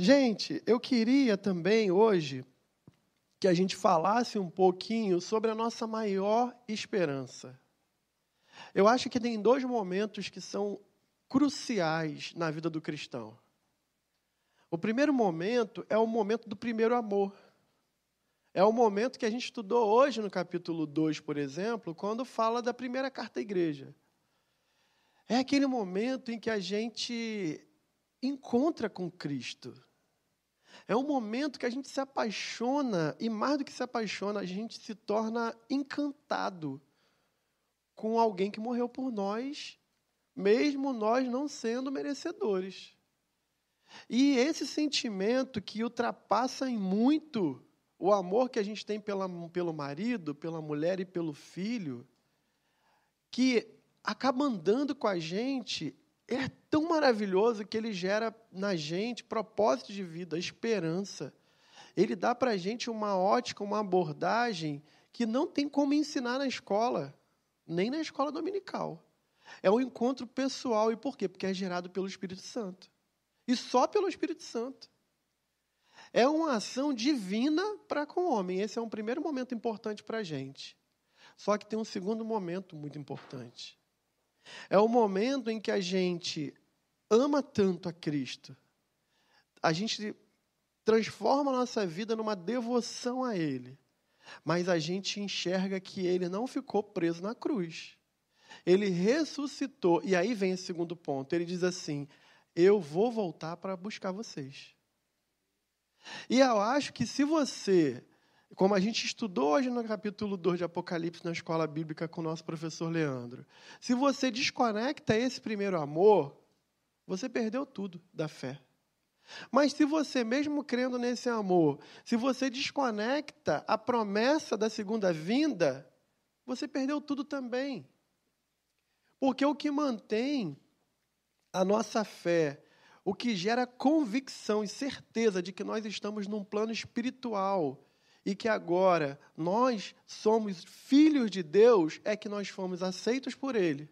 Gente, eu queria também hoje que a gente falasse um pouquinho sobre a nossa maior esperança. Eu acho que tem dois momentos que são cruciais na vida do cristão. O primeiro momento é o momento do primeiro amor. É o momento que a gente estudou hoje no capítulo 2, por exemplo, quando fala da primeira carta à igreja. É aquele momento em que a gente encontra com Cristo. É um momento que a gente se apaixona, e mais do que se apaixona, a gente se torna encantado com alguém que morreu por nós, mesmo nós não sendo merecedores. E esse sentimento que ultrapassa em muito o amor que a gente tem pela, pelo marido, pela mulher e pelo filho, que acaba andando com a gente, é tão maravilhoso que ele gera na gente propósito de vida, esperança. Ele dá para a gente uma ótica, uma abordagem que não tem como ensinar na escola, nem na escola dominical. É um encontro pessoal. E por quê? Porque é gerado pelo Espírito Santo. E só pelo Espírito Santo. É uma ação divina para com o homem. Esse é um primeiro momento importante para a gente. Só que tem um segundo momento muito importante. É o momento em que a gente ama tanto a Cristo, a gente transforma a nossa vida numa devoção a Ele, mas a gente enxerga que Ele não ficou preso na cruz. Ele ressuscitou. E aí vem esse segundo ponto. Ele diz assim: Eu vou voltar para buscar vocês. E eu acho que se você, como a gente estudou hoje no capítulo 2 de Apocalipse na escola bíblica com o nosso professor Leandro, se você desconecta esse primeiro amor, você perdeu tudo da fé. Mas se você, mesmo crendo nesse amor, se você desconecta a promessa da segunda vinda, você perdeu tudo também. Porque o que mantém a nossa fé o que gera convicção e certeza de que nós estamos num plano espiritual e que agora nós somos filhos de Deus, é que nós fomos aceitos por Ele.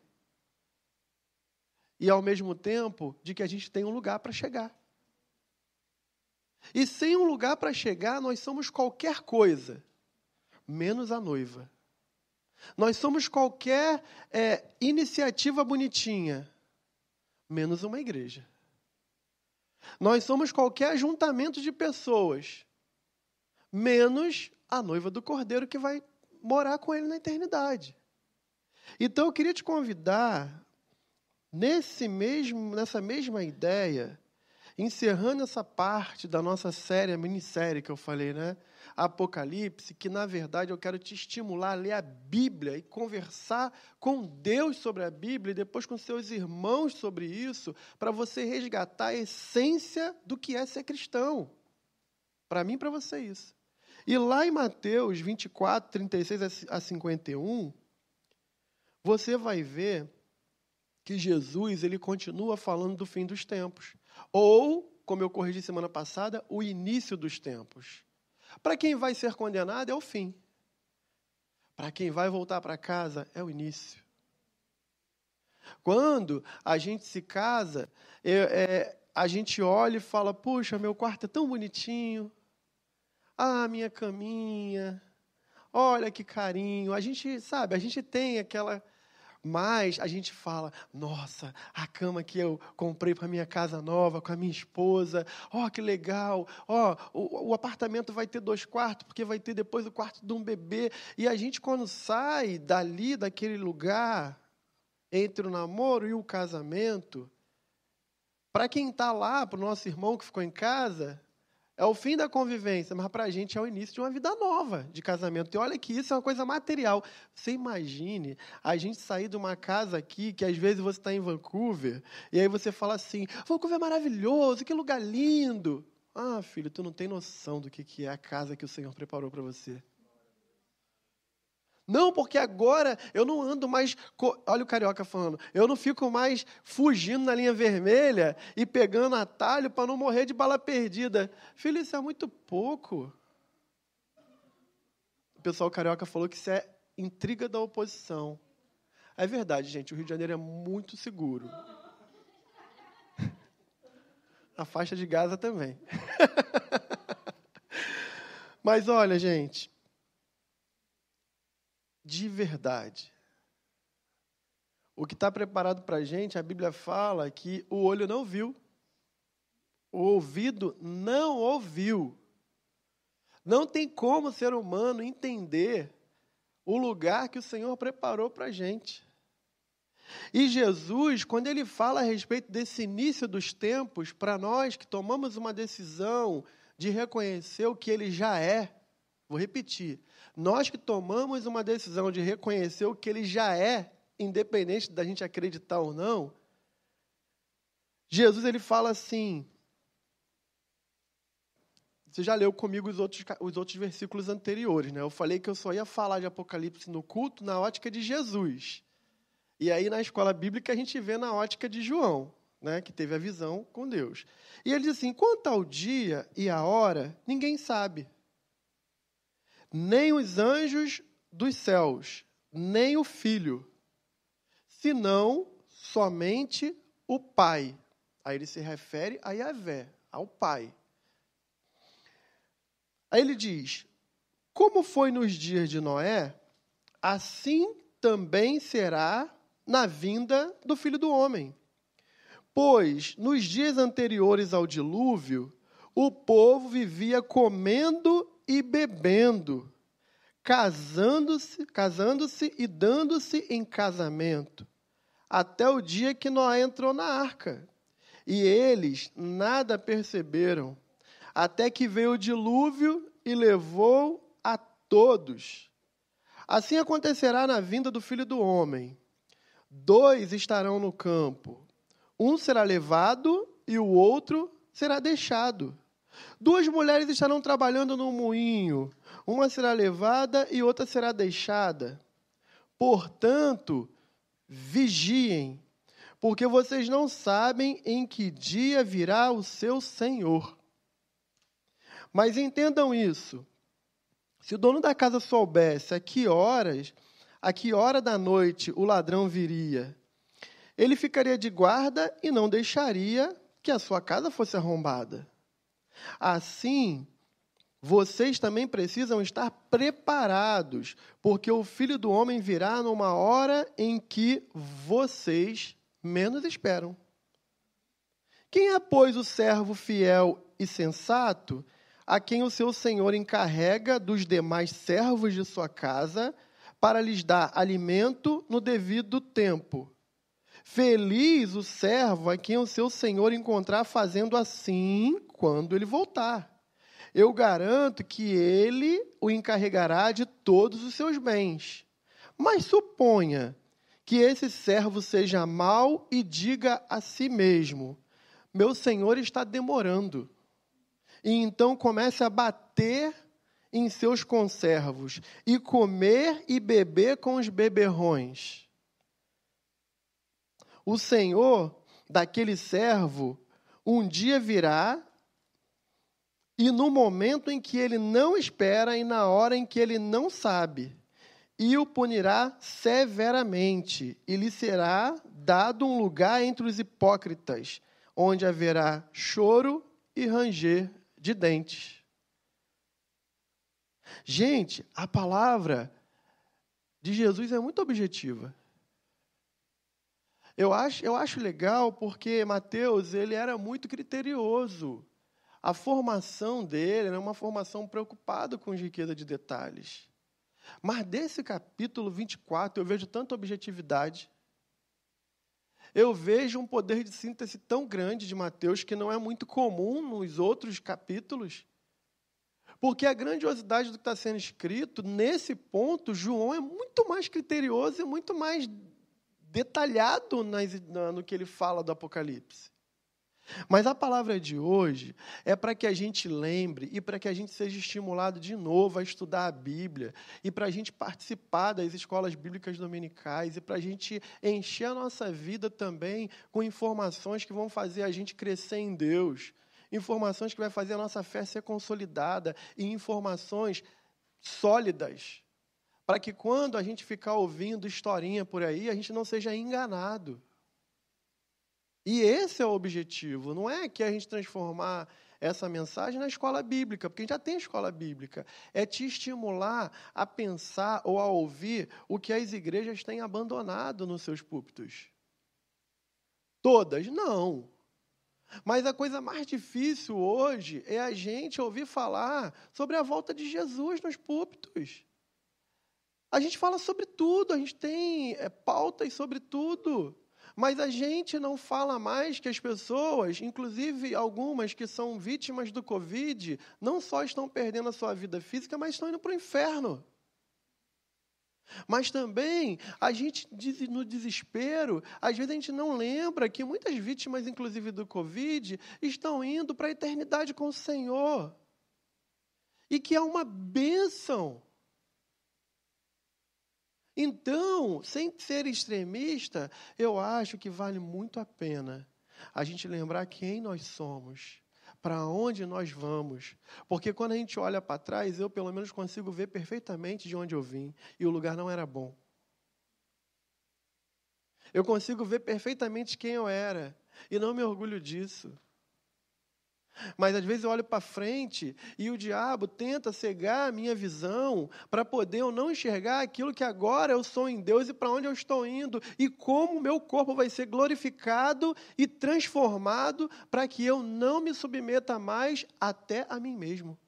E ao mesmo tempo de que a gente tem um lugar para chegar. E sem um lugar para chegar, nós somos qualquer coisa, menos a noiva. Nós somos qualquer é, iniciativa bonitinha, menos uma igreja. Nós somos qualquer ajuntamento de pessoas, menos a noiva do cordeiro que vai morar com ele na eternidade. Então eu queria te convidar nesse mesmo nessa mesma ideia, encerrando essa parte da nossa série, a minissérie que eu falei, né? Apocalipse, que na verdade eu quero te estimular a ler a Bíblia e conversar com Deus sobre a Bíblia e depois com seus irmãos sobre isso, para você resgatar a essência do que é ser cristão. Para mim para você isso. E lá em Mateus 24, 36 a 51, você vai ver que Jesus ele continua falando do fim dos tempos. Ou, como eu corrigi semana passada, o início dos tempos. Para quem vai ser condenado é o fim. Para quem vai voltar para casa é o início. Quando a gente se casa, é, é, a gente olha e fala: Puxa, meu quarto é tão bonitinho. Ah, minha caminha. Olha que carinho. A gente, sabe, a gente tem aquela mas a gente fala: nossa, a cama que eu comprei para minha casa nova com a minha esposa, ó, oh, que legal, ó, oh, o, o, apartamento vai ter dois quartos, porque vai ter depois o quarto de um bebê. E a gente, quando sai dali, daquele lugar, entre o namoro e o casamento, para quem está lá, para o nosso irmão que ficou em casa, é o fim da convivência, mas para a gente é o início de uma vida nova de casamento. E olha que isso é uma coisa material. Você imagine a gente sair de uma casa aqui, que às vezes você está em Vancouver, e aí você fala assim: Vancouver é maravilhoso, que lugar lindo. Ah, filho, tu não tem noção do que é a casa que o Senhor preparou para você. Não, porque agora eu não ando mais. Olha o carioca falando. Eu não fico mais fugindo na linha vermelha e pegando atalho para não morrer de bala perdida. Filho, isso é muito pouco. O pessoal carioca falou que isso é intriga da oposição. É verdade, gente. O Rio de Janeiro é muito seguro. A faixa de Gaza também. Mas olha, gente, de verdade, o que está preparado para a gente, a Bíblia fala que o olho não viu, o ouvido não ouviu. Não tem como o ser humano entender o lugar que o Senhor preparou para a gente. E Jesus, quando ele fala a respeito desse início dos tempos, para nós que tomamos uma decisão de reconhecer o que ele já é, vou repetir, nós que tomamos uma decisão de reconhecer o que ele já é, independente da gente acreditar ou não, Jesus ele fala assim. Você já leu comigo os outros, os outros versículos anteriores, né? Eu falei que eu só ia falar de Apocalipse no culto na ótica de Jesus. E aí, na escola bíblica, a gente vê na ótica de João, né, que teve a visão com Deus. E ele diz assim: quanto ao dia e a hora, ninguém sabe. Nem os anjos dos céus, nem o filho, senão somente o Pai. Aí ele se refere a Yahvé, ao Pai. Aí ele diz: Como foi nos dias de Noé, assim também será na vinda do filho do homem. Pois, nos dias anteriores ao dilúvio, o povo vivia comendo e bebendo, casando-se, casando-se e dando-se em casamento, até o dia que Noé entrou na arca. E eles nada perceberam, até que veio o dilúvio e levou a todos. Assim acontecerá na vinda do filho do homem. Dois estarão no campo. Um será levado e o outro será deixado. Duas mulheres estarão trabalhando no moinho. Uma será levada e outra será deixada. Portanto, vigiem, porque vocês não sabem em que dia virá o seu Senhor. Mas entendam isso. Se o dono da casa soubesse a que horas a que hora da noite o ladrão viria. Ele ficaria de guarda e não deixaria que a sua casa fosse arrombada. Assim, vocês também precisam estar preparados, porque o filho do homem virá numa hora em que vocês menos esperam. Quem é, pois, o servo fiel e sensato, a quem o seu senhor encarrega dos demais servos de sua casa para lhes dar alimento no devido tempo. Feliz o servo a quem o seu senhor encontrar fazendo assim quando ele voltar. Eu garanto que ele o encarregará de todos os seus bens. Mas suponha que esse servo seja mau e diga a si mesmo: Meu senhor está demorando. E então comece a bater em seus conservos e comer e beber com os beberrões. O Senhor daquele servo um dia virá e no momento em que ele não espera e na hora em que ele não sabe, e o punirá severamente, e lhe será dado um lugar entre os hipócritas, onde haverá choro e ranger de dentes. Gente, a palavra de Jesus é muito objetiva. Eu acho, eu acho legal porque Mateus ele era muito criterioso. A formação dele era uma formação preocupada com riqueza de detalhes. Mas desse capítulo 24 eu vejo tanta objetividade. Eu vejo um poder de síntese tão grande de Mateus que não é muito comum nos outros capítulos. Porque a grandiosidade do que está sendo escrito, nesse ponto, João é muito mais criterioso e muito mais detalhado no que ele fala do Apocalipse. Mas a palavra de hoje é para que a gente lembre e para que a gente seja estimulado de novo a estudar a Bíblia e para a gente participar das escolas bíblicas dominicais e para a gente encher a nossa vida também com informações que vão fazer a gente crescer em Deus informações que vai fazer a nossa fé ser consolidada e informações sólidas, para que quando a gente ficar ouvindo historinha por aí, a gente não seja enganado. E esse é o objetivo, não é que a gente transformar essa mensagem na escola bíblica, porque a gente já tem escola bíblica. É te estimular a pensar ou a ouvir o que as igrejas têm abandonado nos seus púlpitos. Todas? Não. Mas a coisa mais difícil hoje é a gente ouvir falar sobre a volta de Jesus nos púlpitos. A gente fala sobre tudo, a gente tem é, pautas sobre tudo. Mas a gente não fala mais que as pessoas, inclusive algumas que são vítimas do Covid, não só estão perdendo a sua vida física, mas estão indo para o inferno. Mas também, a gente, no desespero, às vezes a gente não lembra que muitas vítimas, inclusive do Covid, estão indo para a eternidade com o Senhor. E que é uma bênção. Então, sem ser extremista, eu acho que vale muito a pena a gente lembrar quem nós somos, para onde nós vamos. Porque quando a gente olha para trás, eu pelo menos consigo ver perfeitamente de onde eu vim e o lugar não era bom. Eu consigo ver perfeitamente quem eu era e não me orgulho disso. Mas às vezes eu olho para frente e o diabo tenta cegar a minha visão para poder eu não enxergar aquilo que agora eu sou em Deus e para onde eu estou indo e como o meu corpo vai ser glorificado e transformado para que eu não me submeta mais até a mim mesmo.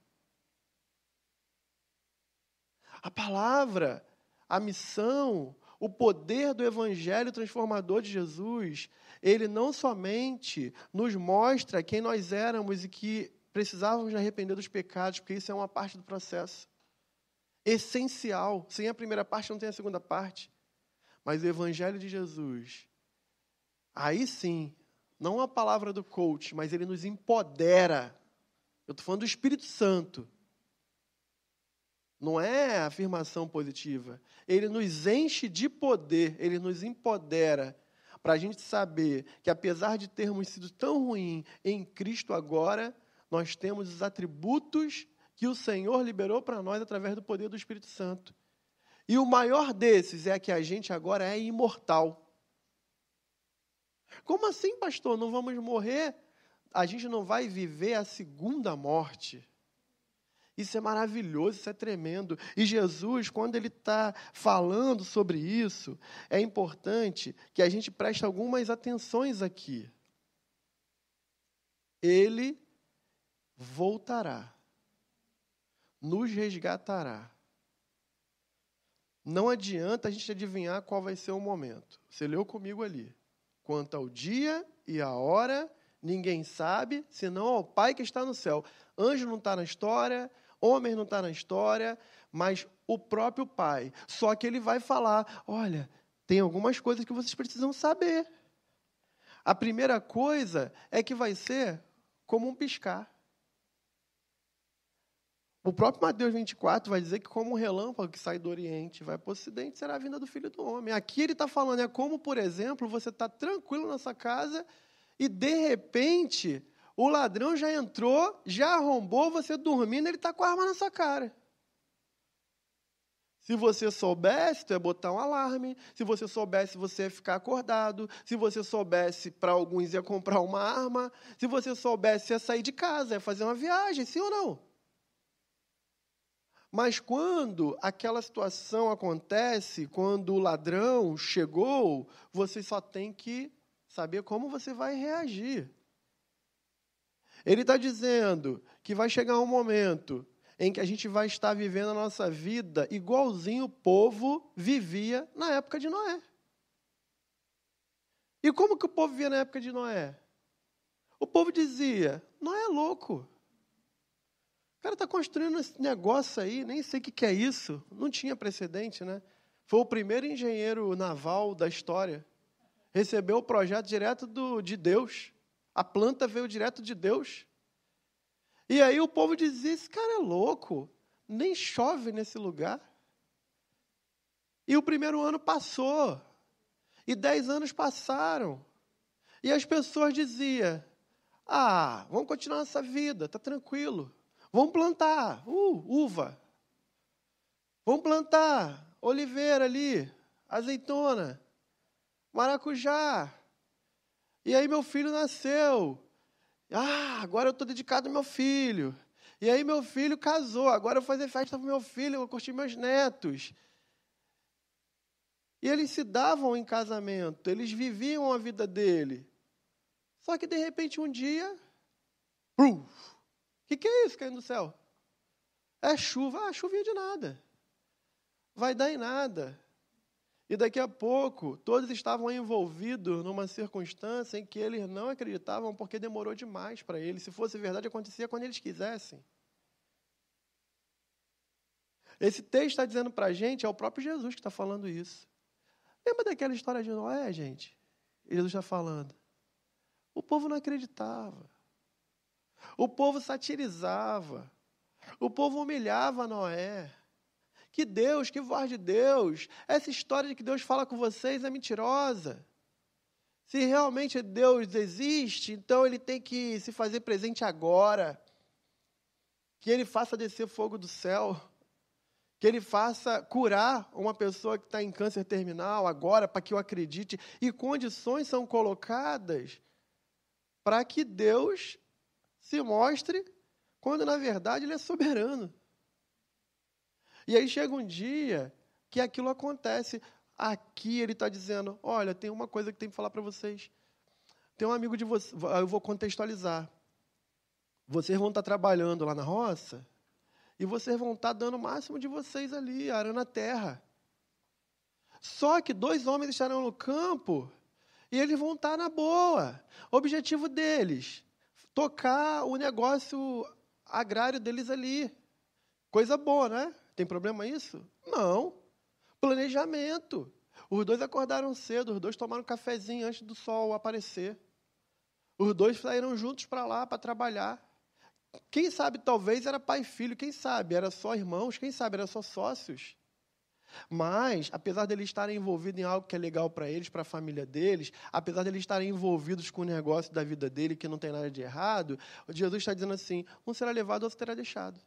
A palavra, a missão, o poder do evangelho transformador de Jesus ele não somente nos mostra quem nós éramos e que precisávamos arrepender dos pecados, porque isso é uma parte do processo. Essencial. Sem a primeira parte, não tem a segunda parte. Mas o Evangelho de Jesus, aí sim, não a palavra do coach, mas ele nos empodera. Eu estou falando do Espírito Santo. Não é afirmação positiva. Ele nos enche de poder, ele nos empodera para a gente saber que, apesar de termos sido tão ruins em Cristo agora, nós temos os atributos que o Senhor liberou para nós através do poder do Espírito Santo. E o maior desses é que a gente agora é imortal. Como assim, pastor? Não vamos morrer? A gente não vai viver a segunda morte. Isso é maravilhoso, isso é tremendo. E Jesus, quando ele está falando sobre isso, é importante que a gente preste algumas atenções aqui. Ele voltará, nos resgatará. Não adianta a gente adivinhar qual vai ser o momento. Você leu comigo ali. Quanto ao dia e a hora, ninguém sabe, senão ao Pai que está no céu. Anjo não está na história, Homem não está na história, mas o próprio pai. Só que ele vai falar: olha, tem algumas coisas que vocês precisam saber. A primeira coisa é que vai ser como um piscar. O próprio Mateus 24 vai dizer que, como um relâmpago que sai do Oriente, vai para o Ocidente, será a vinda do Filho do Homem. Aqui ele está falando, é como, por exemplo, você está tranquilo na sua casa e, de repente, o ladrão já entrou, já arrombou, você dormindo, ele está com a arma na sua cara. Se você soubesse, tu ia botar um alarme. Se você soubesse, você ia ficar acordado. Se você soubesse, para alguns ia comprar uma arma. Se você soubesse, ia sair de casa, ia fazer uma viagem, sim ou não? Mas quando aquela situação acontece, quando o ladrão chegou, você só tem que saber como você vai reagir. Ele está dizendo que vai chegar um momento em que a gente vai estar vivendo a nossa vida igualzinho o povo vivia na época de Noé. E como que o povo vivia na época de Noé? O povo dizia: Noé é louco. O cara está construindo esse negócio aí, nem sei o que, que é isso. Não tinha precedente, né? Foi o primeiro engenheiro naval da história. Recebeu o projeto direto do, de Deus. A planta veio direto de Deus. E aí o povo dizia: esse cara é louco, nem chove nesse lugar. E o primeiro ano passou, e dez anos passaram, e as pessoas diziam: ah, vamos continuar essa vida, tá tranquilo. Vamos plantar uh, uva. Vamos plantar oliveira ali, azeitona, maracujá, E aí meu filho nasceu. Ah, agora eu estou dedicado ao meu filho. E aí meu filho casou, agora eu vou fazer festa para meu filho, eu vou curtir meus netos. E eles se davam em casamento, eles viviam a vida dele. Só que de repente um dia, o que, que é isso caindo do céu? É chuva, ah, chuvinha de nada. Vai dar em nada. E daqui a pouco, todos estavam envolvidos numa circunstância em que eles não acreditavam porque demorou demais para eles. Se fosse verdade, acontecia quando eles quisessem. Esse texto está dizendo para a gente, é o próprio Jesus que está falando isso. Lembra daquela história de Noé, gente? Jesus está falando. O povo não acreditava. O povo satirizava. O povo humilhava Noé. Que Deus, que voz de Deus. Essa história de que Deus fala com vocês é mentirosa. Se realmente Deus existe, então ele tem que se fazer presente agora. Que ele faça descer fogo do céu. Que ele faça curar uma pessoa que está em câncer terminal agora, para que eu acredite. E condições são colocadas para que Deus se mostre quando na verdade ele é soberano. E aí chega um dia que aquilo acontece. Aqui ele está dizendo: Olha, tem uma coisa que tem que falar para vocês. Tem um amigo de vocês, eu vou contextualizar. Vocês vão estar tá trabalhando lá na roça e vocês vão estar tá dando o máximo de vocês ali, arando a terra. Só que dois homens estarão no campo e eles vão estar tá na boa. O objetivo deles: tocar o negócio agrário deles ali. Coisa boa, né? Tem problema isso? Não. Planejamento. Os dois acordaram cedo, os dois tomaram um cafezinho antes do sol aparecer. Os dois saíram juntos para lá para trabalhar. Quem sabe, talvez era pai e filho, quem sabe, era só irmãos, quem sabe, era só sócios. Mas, apesar de eles estarem envolvidos em algo que é legal para eles, para a família deles, apesar de eles estarem envolvidos com o negócio da vida dele, que não tem nada de errado, Jesus está dizendo assim: um será levado, outro será deixado.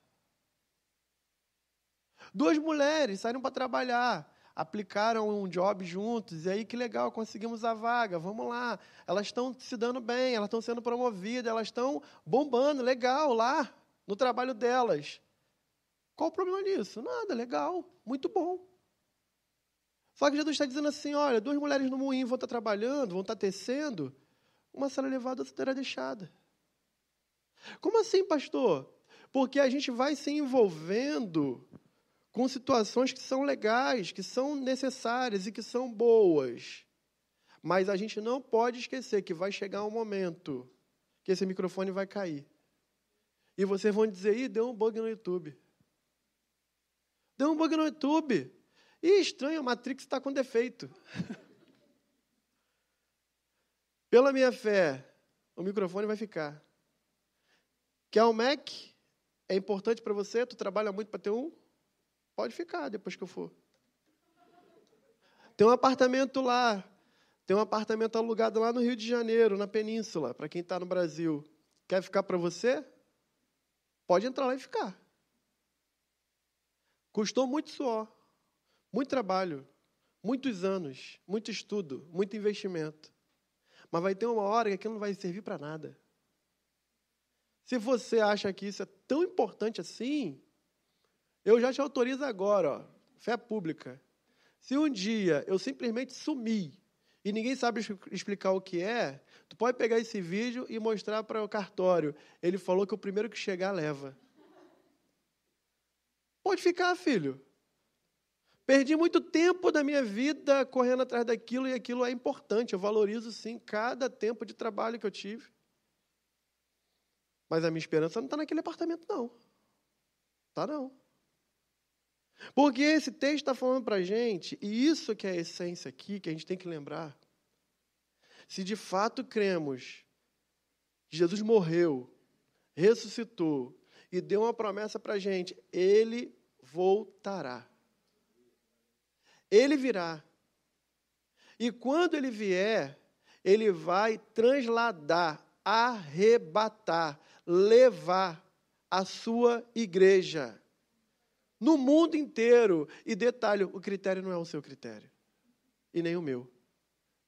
Duas mulheres saíram para trabalhar, aplicaram um job juntos, e aí que legal, conseguimos a vaga, vamos lá. Elas estão se dando bem, elas estão sendo promovidas, elas estão bombando, legal, lá, no trabalho delas. Qual o problema disso? Nada, legal, muito bom. Só que Jesus está dizendo assim: olha, duas mulheres no moinho vão estar trabalhando, vão estar tecendo, uma será levada, outra será deixada. Como assim, pastor? Porque a gente vai se envolvendo com situações que são legais, que são necessárias e que são boas. Mas a gente não pode esquecer que vai chegar um momento que esse microfone vai cair. E vocês vão dizer: ih, deu um bug no YouTube. Deu um bug no YouTube. Ih, estranho, a Matrix está com defeito. Pela minha fé, o microfone vai ficar. Quer um Mac? É importante para você? Tu trabalha muito para ter um? Pode ficar depois que eu for. Tem um apartamento lá. Tem um apartamento alugado lá no Rio de Janeiro, na Península, para quem está no Brasil. Quer ficar para você? Pode entrar lá e ficar. Custou muito suor, muito trabalho, muitos anos, muito estudo, muito investimento. Mas vai ter uma hora que aquilo não vai servir para nada. Se você acha que isso é tão importante assim, eu já te autorizo agora, ó, fé pública. Se um dia eu simplesmente sumir e ninguém sabe explicar o que é, tu pode pegar esse vídeo e mostrar para o cartório. Ele falou que o primeiro que chegar leva. Pode ficar, filho. Perdi muito tempo da minha vida correndo atrás daquilo e aquilo é importante. Eu valorizo sim cada tempo de trabalho que eu tive. Mas a minha esperança não está naquele apartamento, não. Tá não. Porque esse texto está falando para a gente, e isso que é a essência aqui, que a gente tem que lembrar. Se de fato cremos que Jesus morreu, ressuscitou e deu uma promessa para a gente, ele voltará. Ele virá. E quando ele vier, ele vai transladar, arrebatar, levar a sua igreja no mundo inteiro. E detalhe: o critério não é o seu critério, e nem o meu.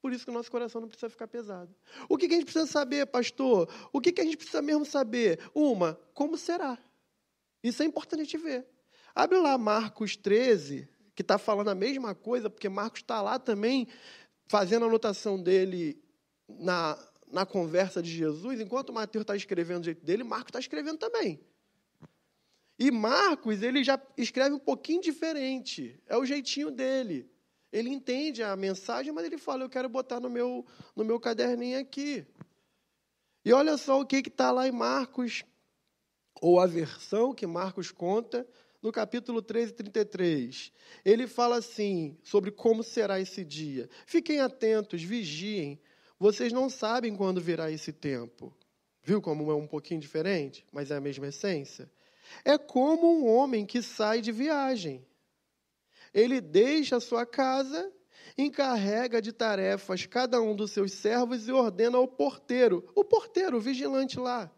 Por isso que o nosso coração não precisa ficar pesado. O que, que a gente precisa saber, pastor? O que, que a gente precisa mesmo saber? Uma, como será? Isso é importante a gente ver. Abre lá Marcos 13, que está falando a mesma coisa, porque Marcos está lá também fazendo a anotação dele na, na conversa de Jesus, enquanto Mateus está escrevendo do jeito dele, Marcos está escrevendo também. E Marcos, ele já escreve um pouquinho diferente, é o jeitinho dele. Ele entende a mensagem, mas ele fala: Eu quero botar no meu, no meu caderninho aqui. E olha só o que está lá em Marcos, ou a versão que Marcos conta, no capítulo 13, 33. Ele fala assim sobre como será esse dia. Fiquem atentos, vigiem. Vocês não sabem quando virá esse tempo. Viu como é um pouquinho diferente, mas é a mesma essência? É como um homem que sai de viagem ele deixa a sua casa, encarrega de tarefas cada um dos seus servos e ordena ao porteiro, o porteiro, o vigilante lá.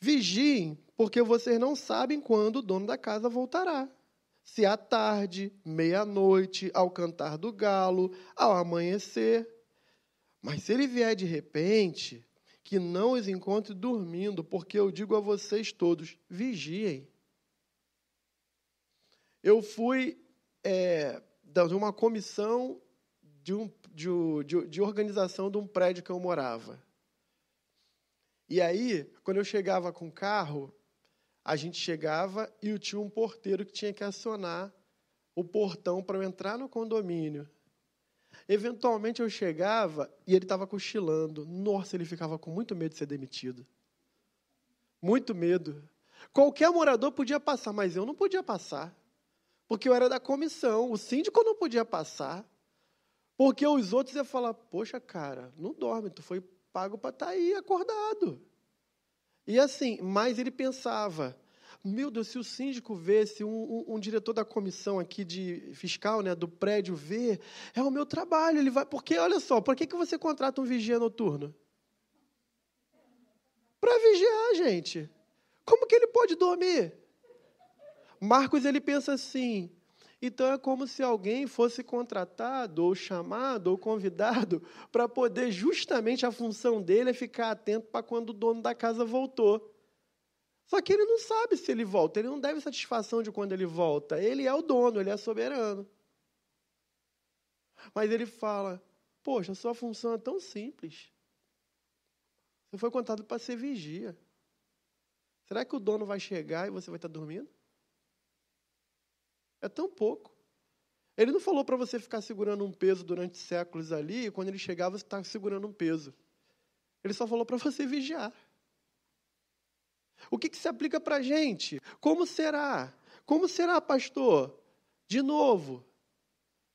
Vigiem, porque vocês não sabem quando o dono da casa voltará. Se à tarde, meia-noite, ao cantar do galo, ao amanhecer. Mas se ele vier de repente, que não os encontre dormindo, porque eu digo a vocês todos: vigiem. Eu fui é, de uma comissão de, um, de, de, de organização de um prédio que eu morava. E aí, quando eu chegava com o carro, a gente chegava e tinha um porteiro que tinha que acionar o portão para eu entrar no condomínio. Eventualmente eu chegava e ele estava cochilando. Nossa, ele ficava com muito medo de ser demitido. Muito medo. Qualquer morador podia passar, mas eu não podia passar porque eu era da comissão. O síndico não podia passar, porque os outros iam falar: Poxa, cara, não dorme, tu foi pago para estar tá aí acordado. E assim, mas ele pensava: Meu Deus, se o síndico vê, se um, um, um, diretor da comissão aqui de fiscal, né, do prédio vê, é o meu trabalho. Ele vai, porque olha só, por que, que você contrata um vigia noturno? Para vigiar, gente. Como que ele pode dormir? Marcos ele pensa assim: então é como se alguém fosse contratado, ou chamado, ou convidado, para poder, justamente a função dele é ficar atento para quando o dono da casa voltou. Só que ele não sabe se ele volta, ele não deve satisfação de quando ele volta. Ele é o dono, ele é soberano. Mas ele fala: Poxa, sua função é tão simples. Você foi contratado para ser vigia. Será que o dono vai chegar e você vai estar dormindo? É tão pouco. Ele não falou para você ficar segurando um peso durante séculos ali, e quando ele chegava você está segurando um peso. Ele só falou para você vigiar. O que, que se aplica para a gente? Como será? Como será, pastor? De novo,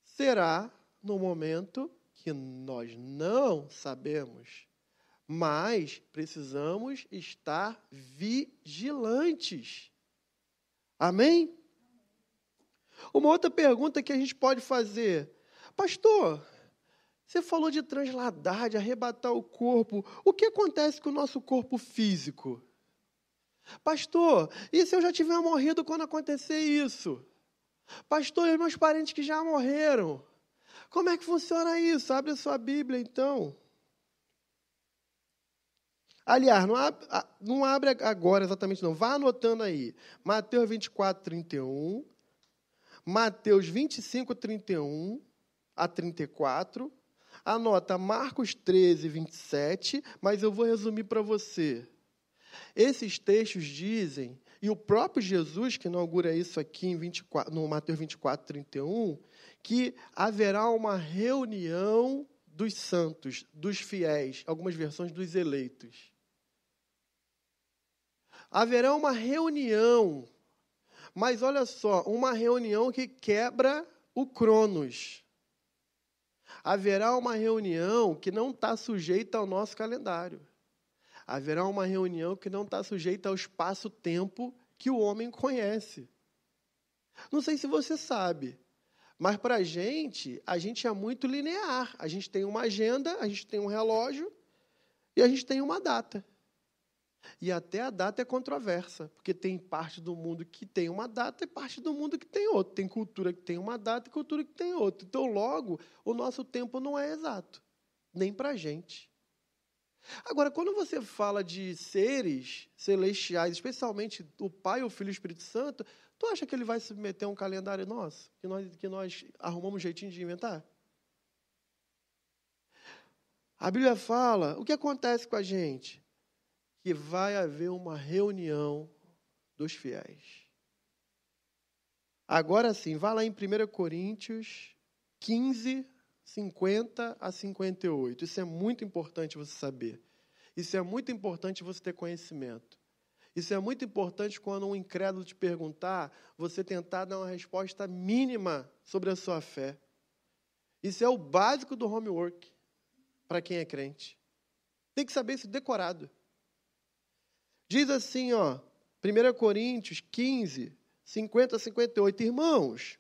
será no momento que nós não sabemos, mas precisamos estar vigilantes. Amém? Uma outra pergunta que a gente pode fazer: Pastor, você falou de transladar, de arrebatar o corpo. O que acontece com o nosso corpo físico? Pastor, e se eu já tiver morrido quando acontecer isso? Pastor, e meus parentes que já morreram? Como é que funciona isso? Abre a sua Bíblia, então. Aliás, não abre, não abre agora exatamente, não. Vá anotando aí. Mateus 24, 31. Mateus 25, 31 a 34. Anota Marcos 13, 27, mas eu vou resumir para você. Esses textos dizem, e o próprio Jesus, que inaugura isso aqui em 24, no Mateus 24, 31, que haverá uma reunião dos santos, dos fiéis, algumas versões dos eleitos. Haverá uma reunião mas olha só, uma reunião que quebra o Cronos. Haverá uma reunião que não está sujeita ao nosso calendário. Haverá uma reunião que não está sujeita ao espaço-tempo que o homem conhece. Não sei se você sabe, mas para a gente, a gente é muito linear. A gente tem uma agenda, a gente tem um relógio e a gente tem uma data. E até a data é controversa, porque tem parte do mundo que tem uma data e parte do mundo que tem outra. Tem cultura que tem uma data e cultura que tem outra. Então, logo, o nosso tempo não é exato, nem para a gente. Agora, quando você fala de seres celestiais, especialmente o Pai, o Filho e o Espírito Santo, tu acha que ele vai submeter a um calendário nosso? Que nós, que nós arrumamos um jeitinho de inventar? A Bíblia fala, o que acontece com a gente? Que vai haver uma reunião dos fiéis. Agora sim, vá lá em 1 Coríntios 15, 50 a 58. Isso é muito importante você saber. Isso é muito importante você ter conhecimento. Isso é muito importante quando um incrédulo te perguntar, você tentar dar uma resposta mínima sobre a sua fé. Isso é o básico do homework para quem é crente. Tem que saber isso decorado. Diz assim, ó, 1 Coríntios 15, 50 a 58. Irmãos,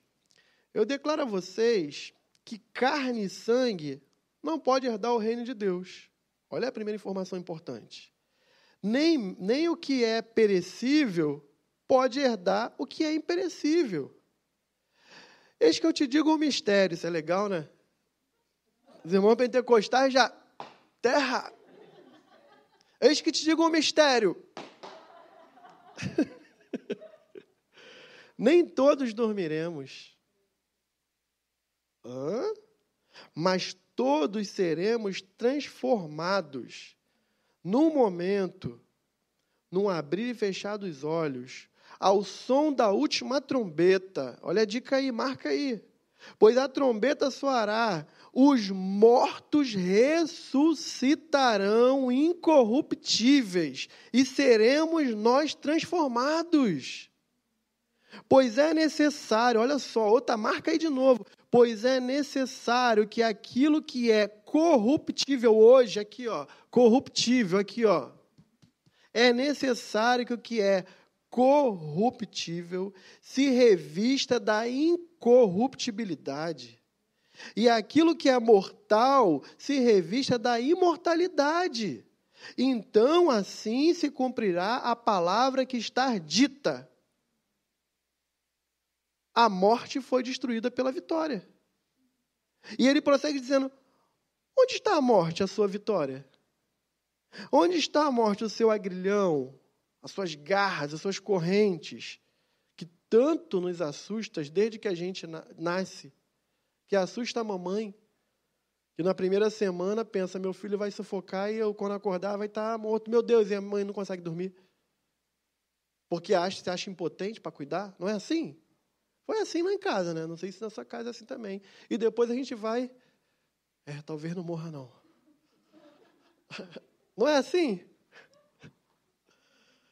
eu declaro a vocês que carne e sangue não pode herdar o reino de Deus. Olha a primeira informação importante. Nem, nem o que é perecível pode herdar o que é imperecível. Eis que eu te digo um mistério, isso é legal, né? Os irmãos pentecostais já. Terra! Eis que te digo um mistério. Nem todos dormiremos. Hã? Mas todos seremos transformados num momento, num abrir e fechar dos olhos, ao som da última trombeta. Olha a dica aí, marca aí. Pois a trombeta soará, os mortos ressuscitarão incorruptíveis e seremos nós transformados. Pois é necessário, olha só, outra marca aí de novo. Pois é necessário que aquilo que é corruptível hoje, aqui ó, corruptível, aqui ó, é necessário que o que é corruptível se revista da incorruptibilidade e aquilo que é mortal se revista da imortalidade. Então, assim se cumprirá a palavra que está dita. A morte foi destruída pela vitória. E ele prossegue dizendo: Onde está a morte, a sua vitória? Onde está a morte, o seu agrilhão, as suas garras, as suas correntes, que tanto nos assustas desde que a gente nasce? que assusta a mamãe, que na primeira semana pensa, meu filho vai sufocar e eu, quando acordar, vai estar morto. Meu Deus, e a mãe não consegue dormir. Porque acha, se acha impotente para cuidar. Não é assim? Foi assim lá em casa, né? Não sei se na sua casa é assim também. E depois a gente vai. É, talvez não morra, não. Não é assim?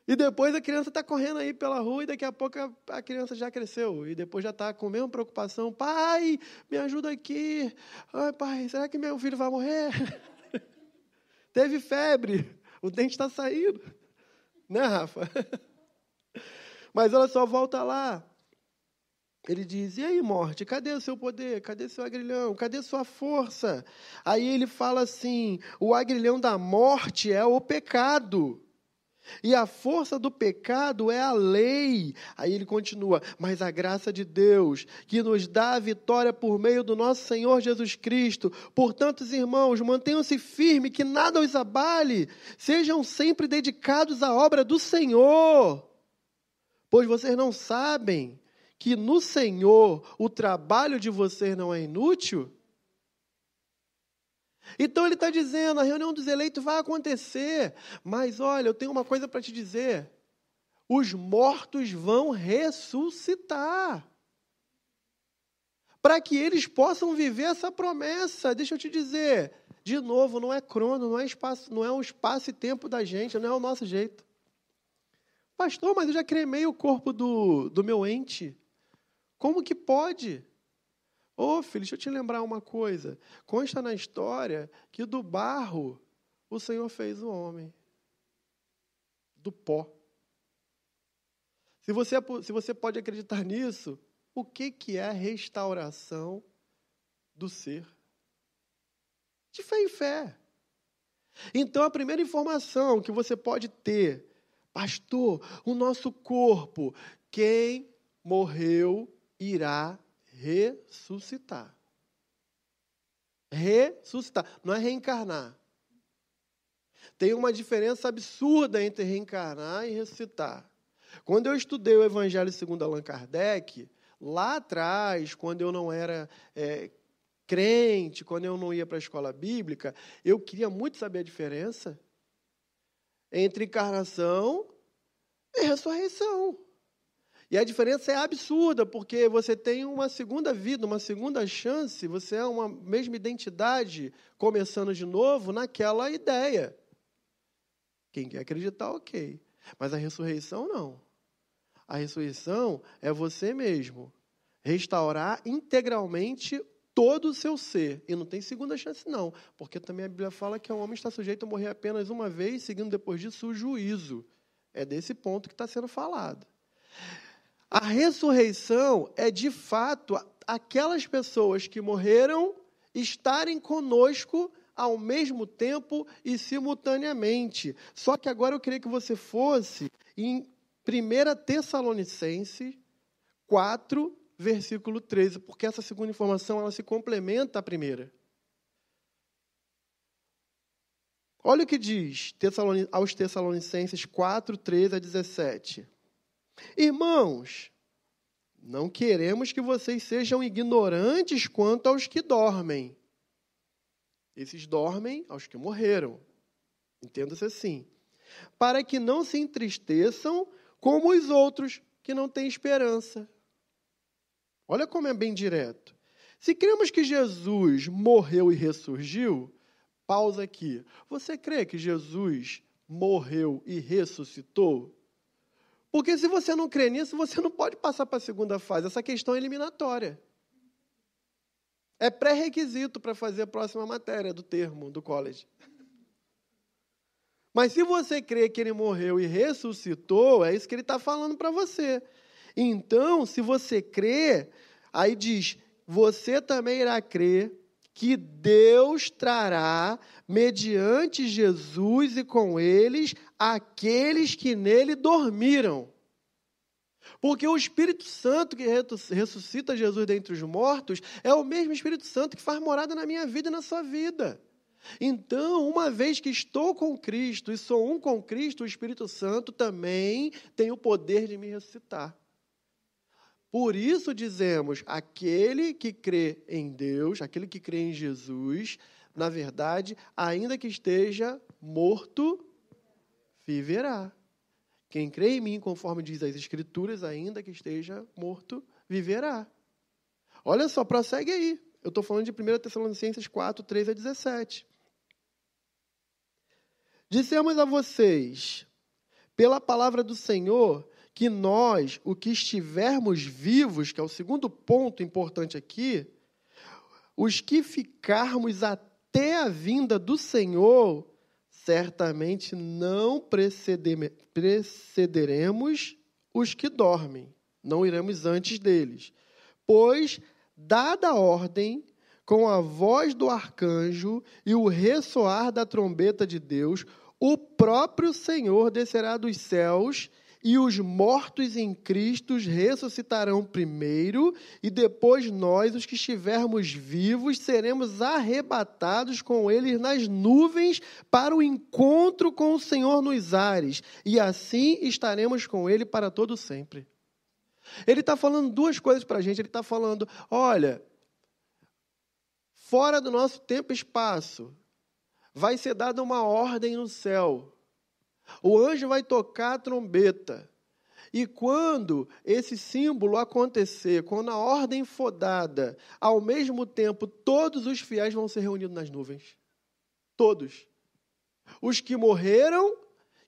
E depois a criança está correndo aí pela rua e daqui a pouco a, criança já cresceu. E depois já está com a mesma preocupação. Pai, me ajuda aqui. Ai, pai, será que meu filho vai morrer? Teve febre. O dente está saindo. Né, Rafa? Mas olha só, volta lá. Ele diz: E aí, morte, cadê o seu poder? Cadê seu agrilhão? Cadê sua força? Aí ele fala assim: o agrilhão da morte é o pecado. E a força do pecado é a lei. Aí ele continua: Mas a graça de Deus, que nos dá a vitória por meio do nosso Senhor Jesus Cristo. Portanto, irmãos, mantenham-se firmes, que nada os abale. Sejam sempre dedicados à obra do Senhor. Pois vocês não sabem que no Senhor o trabalho de vocês não é inútil? Então ele está dizendo: a reunião dos eleitos vai acontecer, mas olha, eu tenho uma coisa para te dizer: os mortos vão ressuscitar. Para que eles possam viver essa promessa. Deixa eu te dizer, de novo, não é crono, não é espaço, não é o espaço e tempo da gente, não é o nosso jeito. Pastor, mas eu já cremei o corpo do, do meu ente. Como que pode? Ô oh, filho, deixa eu te lembrar uma coisa. Consta na história que do barro o Senhor fez o homem. Do pó. Se você, se você pode acreditar nisso, o que, que é a restauração do ser? De fé em fé. Então, a primeira informação que você pode ter, pastor, o nosso corpo, quem morreu irá ressuscitar. Ressuscitar, não é reencarnar. Tem uma diferença absurda entre reencarnar e ressuscitar. Quando eu estudei o Evangelho segundo Allan Kardec, lá atrás, quando eu não era é, crente, quando eu não ia para a escola bíblica, eu queria muito saber a diferença entre encarnação e ressurreição. E a diferença é absurda, porque você tem uma segunda vida, uma segunda chance, você é uma mesma identidade começando de novo naquela ideia. Quem quer acreditar, ok. Mas a ressurreição, não. A ressurreição é você mesmo restaurar integralmente todo o seu ser. E não tem segunda chance, não. Porque também a Bíblia fala que o homem está sujeito a morrer apenas uma vez, seguindo depois disso o juízo. É desse ponto que está sendo falado. A ressurreição é, de fato, aquelas pessoas que morreram estarem conosco ao mesmo tempo e simultaneamente. Só que agora eu queria que você fosse em 1 Tessalonicenses 4, versículo 13, porque essa segunda informação ela se complementa à primeira. Olha o que diz aos Tessalonicenses 4, 13 a 17. Irmãos, não queremos que vocês sejam ignorantes quanto aos que dormem. Esses dormem aos que morreram. Entenda-se assim. Para que não se entristeçam como os outros que não têm esperança. Olha como é bem direto. Se cremos que Jesus morreu e ressurgiu, pausa aqui. Você crê que Jesus morreu e ressuscitou? Porque se você não crê nisso, você não pode passar para a segunda fase. Essa questão é eliminatória. É pré-requisito para fazer a próxima matéria do termo do college. Mas se você crê que ele morreu e ressuscitou, é isso que ele está falando para você. Então, se você crê, aí diz: você também irá crer que Deus trará, mediante Jesus e com eles, aqueles que nele dormiram. Porque o Espírito Santo que ressuscita Jesus dentre os mortos é o mesmo Espírito Santo que faz morada na minha vida e na sua vida. Então, uma vez que estou com Cristo e sou um com Cristo, o Espírito Santo também tem o poder de me ressuscitar. Por isso dizemos: aquele que crê em Deus, aquele que crê em Jesus, na verdade, ainda que esteja morto, viverá. Quem crê em mim, conforme diz as Escrituras, ainda que esteja morto, viverá. Olha só, prossegue aí. Eu estou falando de 1 Tessalonicenses 4, 3 a 17. Dissemos a vocês, pela palavra do Senhor, que nós, o que estivermos vivos, que é o segundo ponto importante aqui, os que ficarmos até a vinda do Senhor, certamente não precederemos os que dormem, não iremos antes deles. Pois, dada a ordem, com a voz do arcanjo e o ressoar da trombeta de Deus, o próprio Senhor descerá dos céus e os mortos em Cristo ressuscitarão primeiro, e depois nós, os que estivermos vivos, seremos arrebatados com eles nas nuvens para o encontro com o Senhor nos ares, e assim estaremos com ele para todo sempre. Ele está falando duas coisas para a gente. Ele está falando: olha, fora do nosso tempo e espaço, vai ser dada uma ordem no céu o anjo vai tocar a trombeta. E quando esse símbolo acontecer, quando a ordem for dada, ao mesmo tempo todos os fiéis vão ser reunidos nas nuvens. Todos. Os que morreram,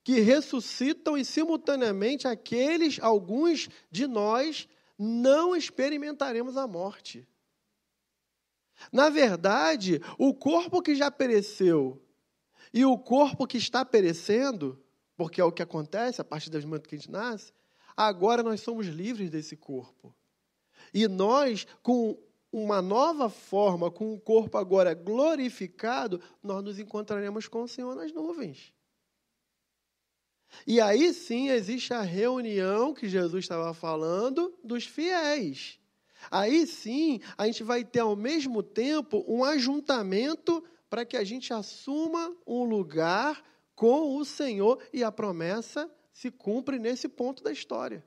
que ressuscitam e simultaneamente aqueles, alguns de nós, não experimentaremos a morte. Na verdade, o corpo que já pereceu e o corpo que está perecendo porque é o que acontece a partir do momento que a gente nasce, agora nós somos livres desse corpo. E nós, com uma nova forma, com o corpo agora glorificado, nós nos encontraremos com o Senhor nas nuvens. E aí sim existe a reunião que Jesus estava falando dos fiéis. Aí sim a gente vai ter ao mesmo tempo um ajuntamento para que a gente assuma um lugar com o Senhor e a promessa se cumpre nesse ponto da história.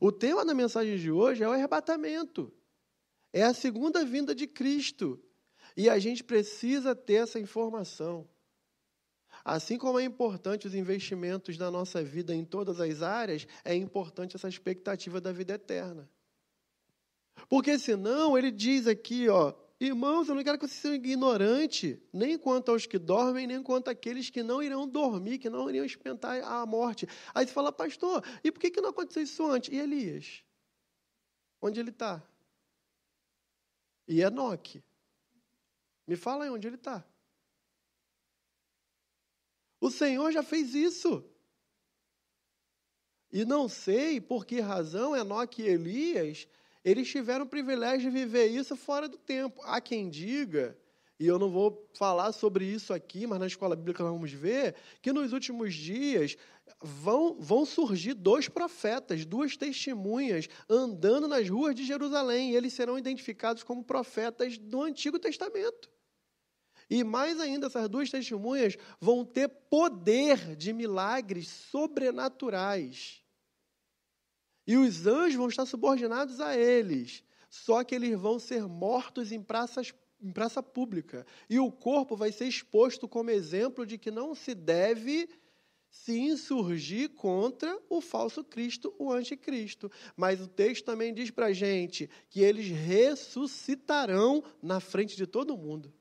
O tema da mensagem de hoje é o arrebatamento. É a segunda vinda de Cristo. E a gente precisa ter essa informação. Assim como é importante os investimentos da nossa vida em todas as áreas, é importante essa expectativa da vida eterna. Porque senão ele diz aqui, ó, irmãos, eu não quero que vocês sejam ignorantes, nem quanto aos que dormem, nem quanto àqueles que não irão dormir, que não iriam experimentar a morte. Aí você fala, pastor, e por que, que não aconteceu isso antes? E Elias? Onde ele está? E Enoque? Me fala aí onde ele está. O Senhor já fez isso. E não sei por que razão Enoque e Elias, eles tiveram o privilégio de viver isso fora do tempo. Há quem diga, e eu não vou falar sobre isso aqui, mas na escola bíblica nós vamos ver, que nos últimos dias vão, vão surgir dois profetas, duas testemunhas, andando nas ruas de Jerusalém, e eles serão identificados como profetas do Antigo Testamento. E mais ainda, essas duas testemunhas vão ter poder de milagres sobrenaturais. E os anjos vão estar subordinados a eles. Só que eles vão ser mortos em praças em praça pública. E o corpo vai ser exposto como exemplo de que não se deve se insurgir contra o falso Cristo, o anticristo. Mas o texto também diz para a gente que eles ressuscitarão na frente de todo mundo.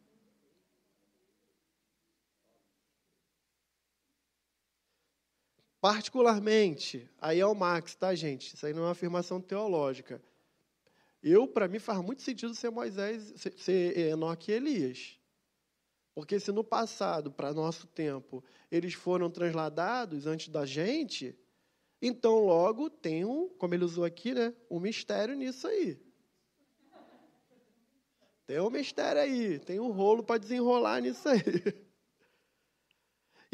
Particularmente, aí é o Max, tá, gente? Isso aí não é uma afirmação teológica. Eu, para mim, faz muito sentido ser Moisés, ser Enoque e Elias. Porque se no passado, para nosso tempo, eles foram transladados antes da gente, então logo tem um, como ele usou aqui, né, um mistério nisso aí. Tem um mistério aí, tem um rolo para desenrolar nisso aí.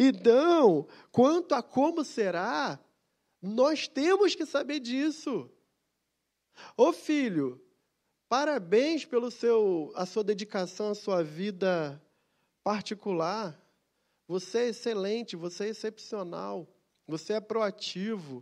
Então, quanto a como será, nós temos que saber disso. Ô filho, parabéns pelo seu a sua dedicação, a sua vida particular. Você é excelente, você é excepcional, você é proativo.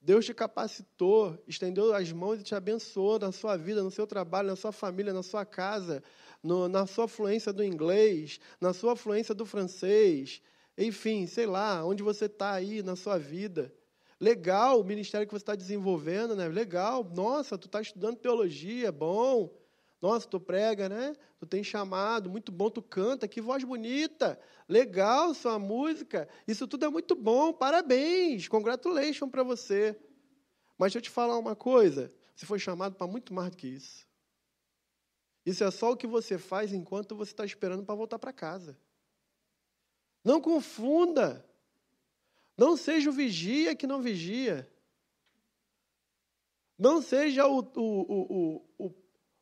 Deus te capacitou, estendeu as mãos e te abençoou na sua vida, no seu trabalho, na sua família, na sua casa, no, na sua fluência do inglês, na sua fluência do francês, enfim, sei lá, onde você está aí na sua vida. Legal o ministério que você está desenvolvendo, né? Legal. Nossa, tu está estudando teologia, bom. Nossa, tu prega, né? Tu tem chamado, muito bom, tu canta, que voz bonita. Legal sua música. Isso tudo é muito bom. Parabéns, congratulations para você. Mas deixa eu te falar uma coisa. Você foi chamado para muito mais do que isso. Isso é só o que você faz enquanto você está esperando para voltar para casa. Não confunda. Não seja o vigia que não vigia. Não seja o, o, o, o,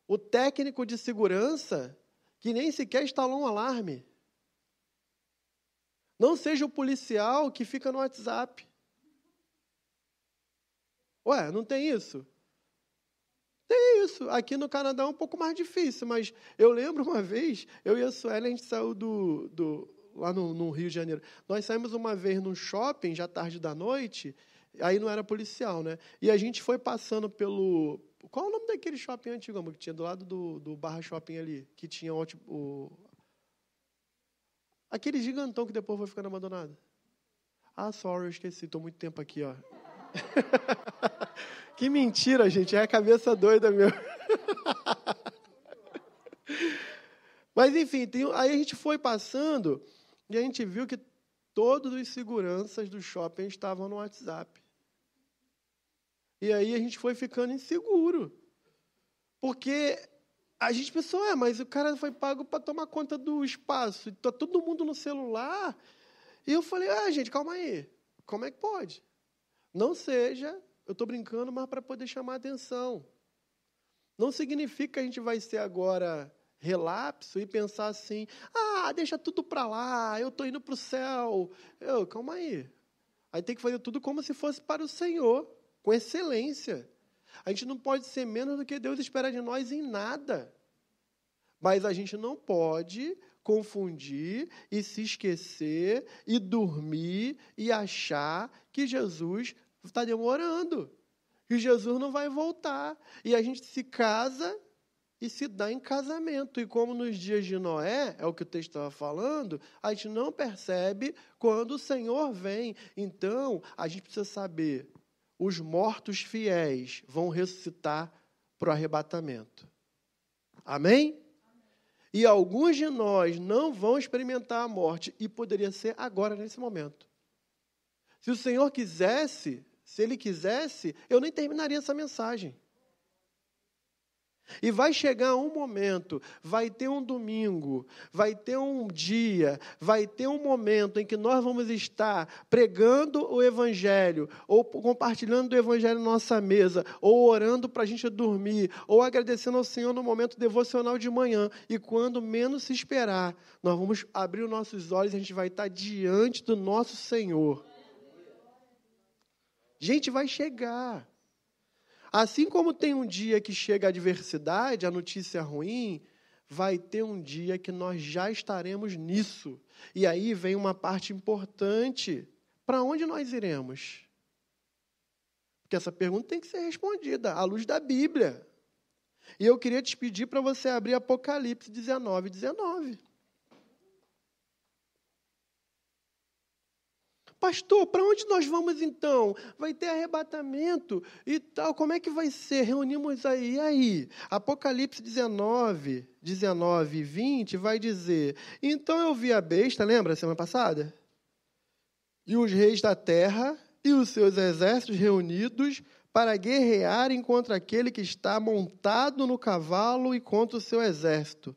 o técnico de segurança que nem sequer instalou um alarme. Não seja o policial que fica no WhatsApp. Ué, não tem isso? Tem isso. Aqui no Canadá é um pouco mais difícil, mas eu lembro uma vez, eu e a Sueli, a gente saiu do, do, lá no, no, Rio de Janeiro. Nós saímos uma vez num shopping, já tarde da noite, aí não era policial, né? E a gente foi passando pelo. Qual é o nome daquele shopping antigo, que tinha do lado do, do Barra Shopping ali? Que tinha o, o. Aquele gigantão que depois foi ficando abandonado. Ah, sorry, eu esqueci, estou muito tempo aqui, ó. que mentira, gente, é a cabeça doida meu. Mas enfim, tem, aí a gente foi passando e a gente viu que todos os seguranças do shopping estavam no WhatsApp. E aí a gente foi ficando inseguro. Porque a gente pensou, é, mas o cara foi pago para tomar conta do espaço. Está todo mundo no celular. E eu falei, ah, gente, calma aí. Como é que pode? Não seja, eu estou brincando, mas para poder chamar atenção. Não significa que a gente vai ser agora relapso e pensar assim: ah, deixa tudo para lá, eu estou indo para o céu. Eu, calma aí. Aí tem que fazer tudo como se fosse para o Senhor, com excelência. A gente não pode ser menos do que Deus espera de nós em nada. Mas a gente não pode confundir e se esquecer e dormir e achar que Jesus está demorando, que Jesus não vai voltar. E a gente se casa e se dá em casamento. E como nos dias de Noé, é o que o texto estava falando, a gente não percebe quando o Senhor vem. Então, a gente precisa saber: os mortos fiéis vão ressuscitar para o arrebatamento. Amém? E alguns de nós não vão experimentar a morte, e poderia ser agora, nesse momento. Se o Senhor quisesse, se Ele quisesse, eu nem terminaria essa mensagem. E vai chegar um momento, vai ter um domingo, vai ter um dia, vai ter um momento em que nós vamos estar pregando o Evangelho, ou compartilhando o Evangelho na nossa mesa, ou orando para a gente dormir, ou agradecendo ao Senhor no momento devocional de manhã. E quando menos se esperar, nós vamos abrir os nossos olhos e a gente vai estar diante do nosso Senhor. Gente, vai chegar. Assim como tem um dia que chega a adversidade, a notícia ruim, vai ter um dia que nós já estaremos nisso. E aí vem uma parte importante. Para onde nós iremos? Porque essa pergunta tem que ser respondida à luz da Bíblia. E eu queria te pedir para você abrir Apocalipse 19, 19. Pastor, para onde nós vamos então? Vai ter arrebatamento e tal, como é que vai ser? Reunimos aí, e aí? Apocalipse 19, 19 e 20 vai dizer: Então eu vi a besta, lembra semana passada? E os reis da terra e os seus exércitos reunidos para guerrearem contra aquele que está montado no cavalo e contra o seu exército.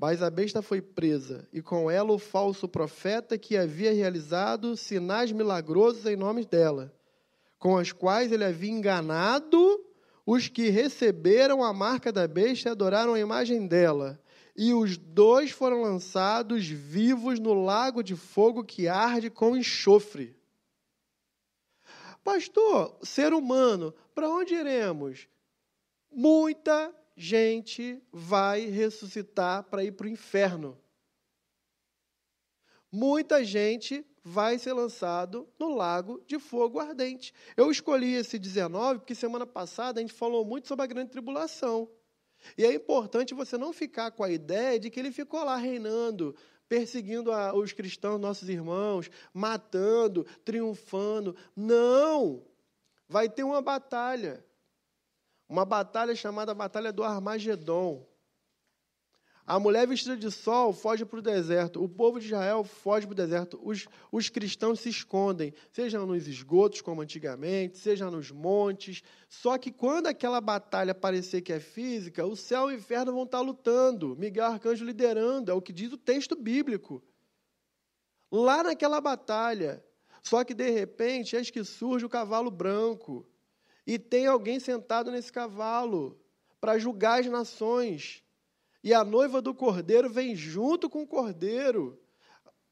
Mas a besta foi presa, e com ela o falso profeta que havia realizado sinais milagrosos em nome dela, com os quais ele havia enganado os que receberam a marca da besta e adoraram a imagem dela. E os dois foram lançados vivos no lago de fogo que arde com enxofre. Pastor, ser humano, para onde iremos? Muita gente vai ressuscitar para ir para o inferno. Muita gente vai ser lançado no lago de fogo ardente. Eu escolhi esse 19 porque semana passada a gente falou muito sobre a grande tribulação. E é importante você não ficar com a ideia de que ele ficou lá reinando, perseguindo a, os cristãos, nossos irmãos, matando, triunfando. Não! Vai ter uma batalha. Uma batalha chamada Batalha do Armagedon. A mulher vestida de sol foge para o deserto. O povo de Israel foge para o deserto. Os, os cristãos se escondem, seja nos esgotos, como antigamente, seja nos montes. Só que quando aquela batalha parecer que é física, o céu e o inferno vão estar lutando. Miguel Arcanjo liderando, é o que diz o texto bíblico. Lá naquela batalha. Só que de repente, eis que surge o cavalo branco. E tem alguém sentado nesse cavalo para julgar as nações. E a noiva do cordeiro vem junto com o cordeiro.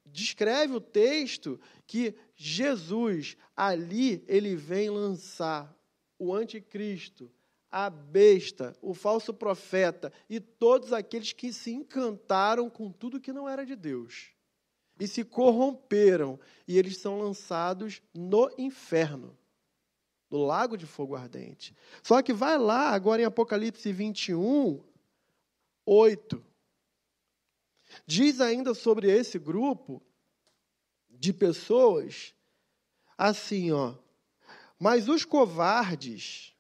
Descreve o texto que Jesus, ali, ele vem lançar o anticristo, a besta, o falso profeta e todos aqueles que se encantaram com tudo que não era de Deus e se corromperam, e eles são lançados no inferno do lago de fogo ardente. Só que vai lá, agora em Apocalipse 21, 8. Diz ainda sobre esse grupo de pessoas assim, ó. Mas os covardes,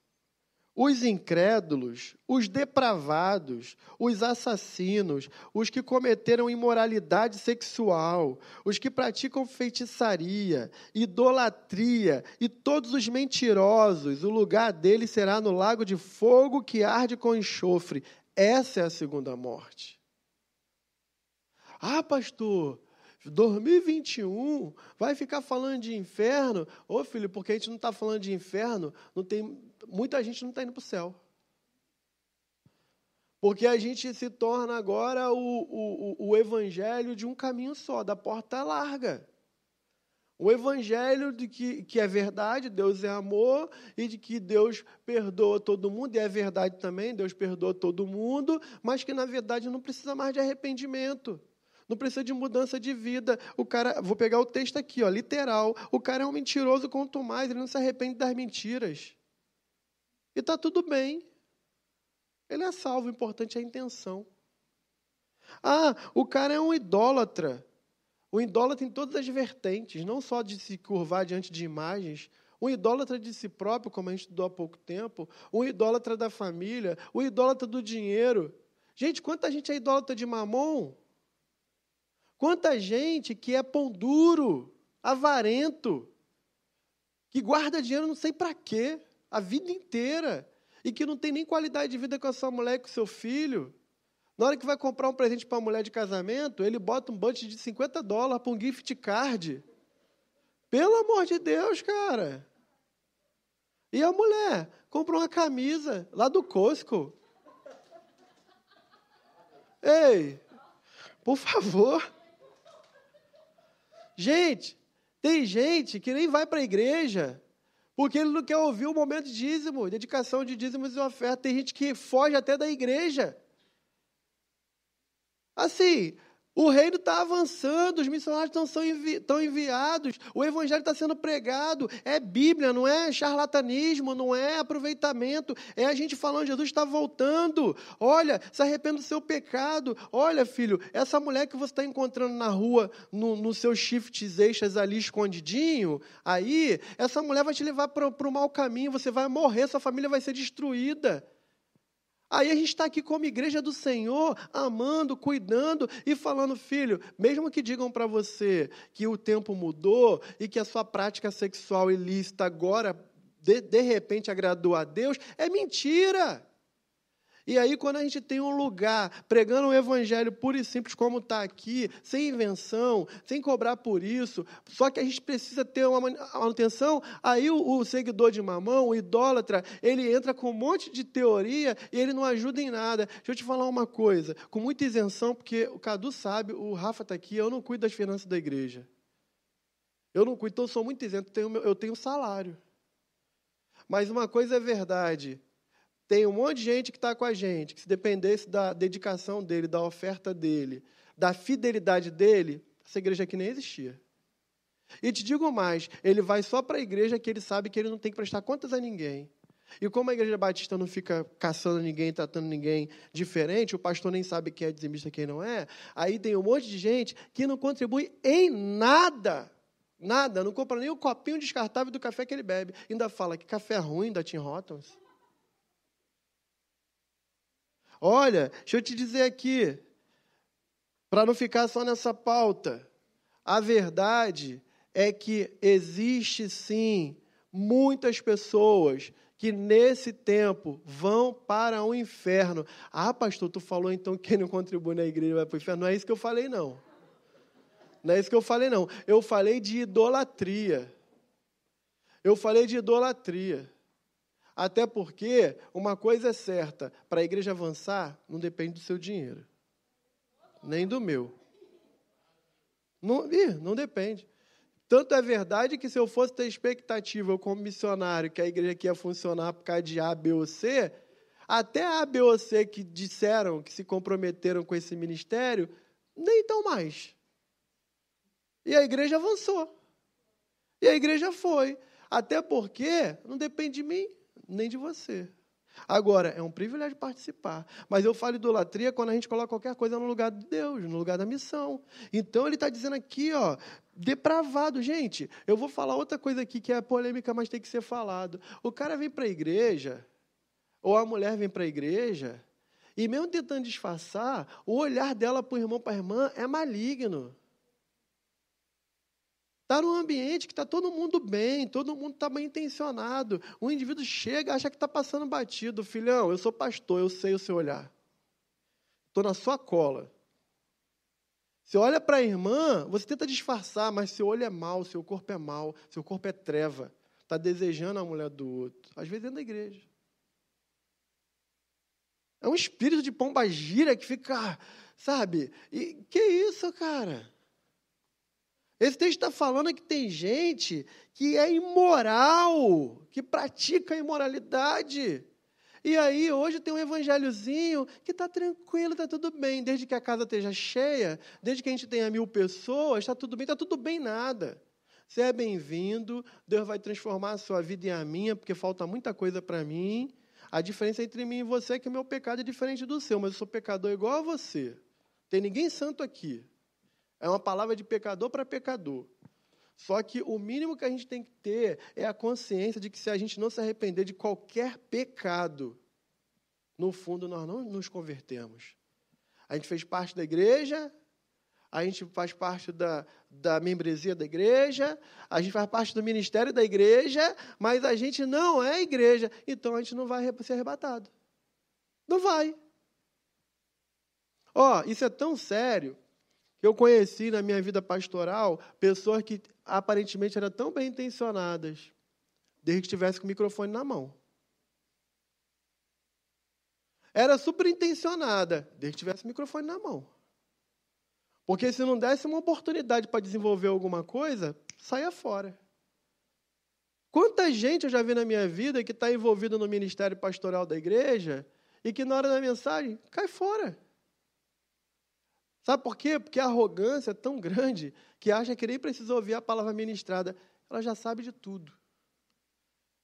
os incrédulos, os depravados, os assassinos, os que cometeram imoralidade sexual, os que praticam feitiçaria, idolatria e todos os mentirosos, o lugar deles será no lago de fogo que arde com enxofre. Essa é a segunda morte. Ah, pastor, 2021 vai ficar falando de inferno? Ô filho, porque a gente não está falando de inferno, não tem, muita gente não está indo para o céu. Porque a gente se torna agora o, o, o evangelho de um caminho só, da porta larga. O evangelho de que, que é verdade, Deus é amor, e de que Deus perdoa todo mundo, e é verdade também, Deus perdoa todo mundo, mas que na verdade não precisa mais de arrependimento. Não precisa de mudança de vida. O cara, vou pegar o texto aqui, ó, literal. O cara é um mentiroso quanto mais, ele não se arrepende das mentiras. E está tudo bem. Ele é salvo, o importante é a intenção. Ah, o cara é um idólatra. O idólatra em todas as vertentes, não só de se curvar diante de imagens, um idólatra de si próprio, como a gente estudou há pouco tempo, um idólatra da família, um idólatra do dinheiro. Gente, quanta gente é idólatra de mamon? Quanta gente que é pão duro, avarento, que guarda dinheiro não sei para quê, a vida inteira, e que não tem nem qualidade de vida com a sua mulher com o seu filho. Na hora que vai comprar um presente para a mulher de casamento, ele bota um budget de 50 dólares para um gift card. Pelo amor de Deus, cara. E a mulher compra uma camisa lá do Costco. Ei, por favor. Gente, tem gente que nem vai para a igreja porque ele não quer ouvir o momento de dízimo, dedicação de dízimos e oferta. Tem gente que foge até da igreja. Assim, o reino está avançando, os missionários estão, envi enviados, o evangelho está sendo pregado. É Bíblia, não é charlatanismo, não é aproveitamento. É a gente falando, Jesus está voltando. Olha, se arrependa do seu pecado. Olha, filho, essa mulher que você está encontrando na rua, no, no seus shifts extras ali escondidinho, aí, essa mulher vai te levar para o mau caminho, você vai morrer, sua família vai ser destruída. Aí a gente está aqui como igreja do Senhor, amando, cuidando e falando, filho, mesmo que digam para você que o tempo mudou e que a sua prática sexual ilícita agora, de, de repente, agradou a Deus, é mentira. E aí, quando a gente tem um lugar pregando o um evangelho puro e simples, como está aqui, sem invenção, sem cobrar por isso, só que a gente precisa ter uma manutenção, aí o, o seguidor de mamão, o idólatra, ele entra com um monte de teoria e ele não ajuda em nada. Deixa eu te falar uma coisa, com muita isenção, porque o Cadu sabe, o Rafa está aqui, eu não cuido das finanças da igreja. Eu não cuido, então eu sou muito isento, eu tenho salário. Mas uma coisa é verdade, tem um monte de gente que está com a gente, que se dependesse da dedicação dele, da oferta dele, da fidelidade dele, essa igreja aqui nem existia. E te digo mais, ele vai só para a igreja que ele sabe que ele não tem que prestar contas a ninguém. E como a igreja batista não fica caçando ninguém, tratando ninguém diferente, o pastor nem sabe quem é dizimista e quem não é, aí tem um monte de gente que não contribui em nada. Nada, não compra nem o copinho descartável do café que ele bebe. Ainda fala que café é ruim da Tim Hortons. Olha, deixa eu te dizer aqui, para não ficar só nessa pauta, a verdade é que existe sim muitas pessoas que nesse tempo vão para o inferno. Ah, pastor, tu falou então que quem não contribui na igreja vai para o inferno. Não é isso que eu falei, não. Não é isso que eu falei, não. Eu falei de idolatria. Eu falei de idolatria. Até porque uma coisa é certa: para a igreja avançar, não depende do seu dinheiro, nem do meu. Não, ih, não depende. Tanto é verdade que se eu fosse ter expectativa, eu como missionário, que a igreja aqui ia funcionar por causa de A, B ou C, até A, B ou C que disseram, que se comprometeram com esse ministério, nem tão mais. E a igreja avançou. E a igreja foi. Até porque não depende de mim, nem de você. Agora, é um privilégio participar. Mas eu falo idolatria quando a gente coloca qualquer coisa no lugar de Deus, no lugar da missão. Então ele está dizendo aqui, ó, depravado. Gente, eu vou falar outra coisa aqui que é polêmica, mas tem que ser falado. O cara vem para a igreja, ou a mulher vem para a igreja, e mesmo tentando disfarçar, o olhar dela para o irmão, para a irmã, é maligno. Está num ambiente que está todo mundo bem, todo mundo está bem intencionado. O indivíduo chega, acha que está passando batido. Filhão, eu sou pastor, eu sei o seu olhar. Estou na sua cola. Você olha para a irmã, você tenta disfarçar, mas seu olho é mau, seu corpo é mau, seu corpo é treva. Está desejando a mulher do outro. Às vezes dentro da igreja. É um espírito de pomba gira que fica, sabe? E que isso, cara? Esse texto está falando que tem gente que é imoral, que pratica imoralidade. E aí, hoje tem um evangelhozinho que está tranquilo, está tudo bem. Desde que a casa esteja cheia, desde que a gente tenha mil pessoas, está tudo bem, está tudo bem nada. Você é bem-vindo, Deus vai transformar a sua vida e a minha, porque falta muita coisa para mim. A diferença entre mim e você é que o meu pecado é diferente do seu, mas eu sou pecador igual a você. Tem ninguém santo aqui. É uma palavra de pecador para pecador. Só que o mínimo que a gente tem que ter é a consciência de que se a gente não se arrepender de qualquer pecado, no fundo nós não nos convertemos. A gente fez parte da igreja, a gente faz parte da, da membresia da igreja, a gente faz parte do ministério da igreja, mas a gente não é igreja, então a gente não vai ser arrebatado. Não vai. Ó, oh, isso é tão sério eu conheci na minha vida pastoral pessoas que aparentemente eram tão bem intencionadas, desde que estivesse com o microfone na mão. Era super intencionada, desde que tivesse o microfone na mão. Porque se não desse uma oportunidade para desenvolver alguma coisa, saia fora. Quanta gente eu já vi na minha vida que está envolvida no ministério pastoral da igreja e que na hora da mensagem cai fora. Sabe por quê? Porque a arrogância é tão grande que acha que nem precisa ouvir a palavra ministrada. Ela já sabe de tudo.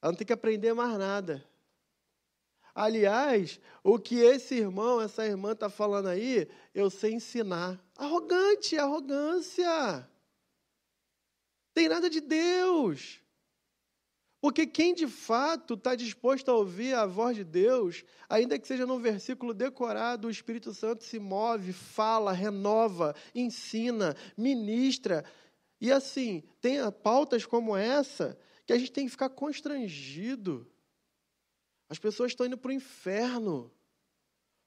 Ela não tem que aprender mais nada. Aliás, o que esse irmão, essa irmã está falando aí, eu sei ensinar. Arrogante, arrogância. Tem nada de Deus. Porque quem de fato está disposto a ouvir a voz de Deus, ainda que seja num versículo decorado, o Espírito Santo se move, fala, renova, ensina, ministra. E assim, tem pautas como essa que a gente tem que ficar constrangido. As pessoas estão indo para o inferno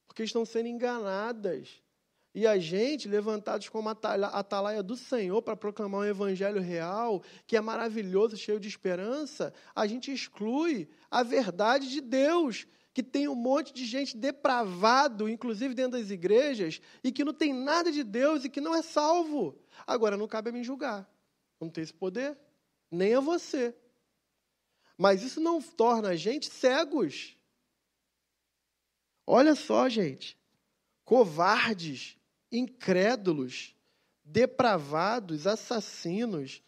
porque estão sendo enganadas. E a gente, levantados como atalaia do Senhor para proclamar um evangelho real, que é maravilhoso, cheio de esperança, a gente exclui a verdade de Deus, que tem um monte de gente depravado, inclusive dentro das igrejas, e que não tem nada de Deus e que não é salvo. Agora, não cabe a mim julgar. Não tem esse poder, nem a você. Mas isso não torna a gente cegos. Olha só, gente. Covardes incrédulos, depravados, assassinos,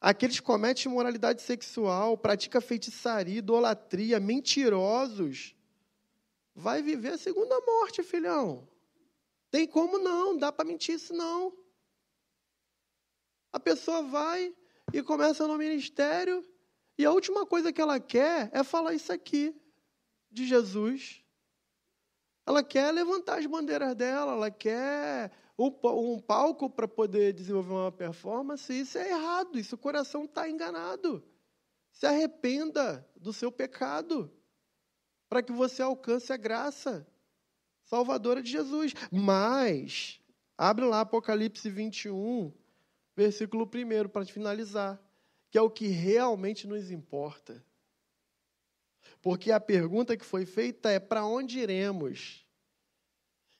aqueles que cometem imoralidade sexual, praticam feitiçaria, idolatria, mentirosos, vai viver a segunda morte, filhão. Tem como não, dá para mentir isso não. A pessoa vai e começa no ministério e a última coisa que ela quer é falar isso aqui de Jesus. Ela quer levantar as bandeiras dela, ela quer um palco para poder desenvolver uma performance. Isso é errado, isso o coração está enganado. Se arrependa do seu pecado, para que você alcance a graça salvadora de Jesus. Mas, abre lá Apocalipse 21, versículo 1, para finalizar, que é o que realmente nos importa. Porque a pergunta que foi feita é: para onde iremos?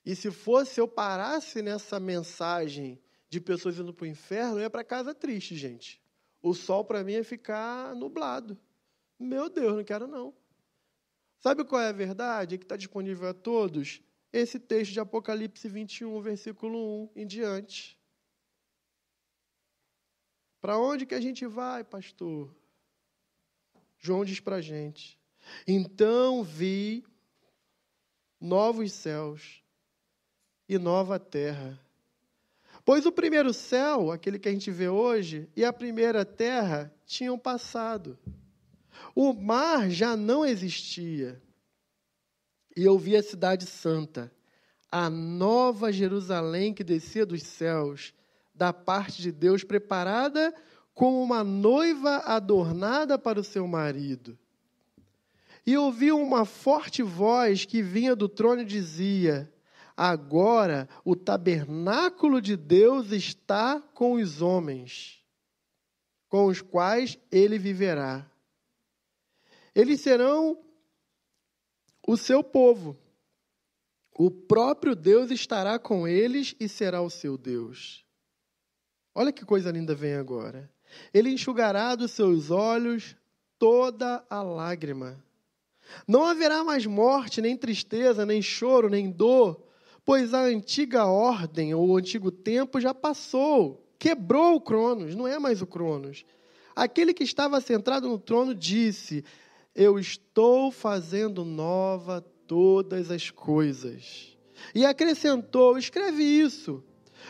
E se fosse eu parasse nessa mensagem de pessoas indo para o inferno, eu ia para casa triste, gente. O sol para mim ia ficar nublado. Meu Deus, não quero não. Sabe qual é a verdade que está disponível a todos? Esse texto de Apocalipse 21, versículo 1 em diante. Para onde que a gente vai, pastor? João diz para a gente: então vi novos céus e nova terra. Pois o primeiro céu, aquele que a gente vê hoje, e a primeira terra tinham passado. O mar já não existia. E eu vi a cidade santa, a nova Jerusalém que descia dos céus, da parte de Deus, preparada como uma noiva adornada para o seu marido. E ouvi uma forte voz que vinha do trono e dizia: Agora o tabernáculo de Deus está com os homens, com os quais ele viverá. Eles serão o seu povo, O próprio Deus estará com eles e será o seu Deus. Olha que coisa linda vem agora. Ele enxugará dos seus olhos toda a lágrima. Não haverá mais morte, nem tristeza, nem choro, nem dor, pois a antiga ordem ou o antigo tempo já passou. Quebrou o Cronos, não é mais o Cronos. Aquele que estava centrado no trono disse: Eu estou fazendo nova todas as coisas. E acrescentou: Escreve isso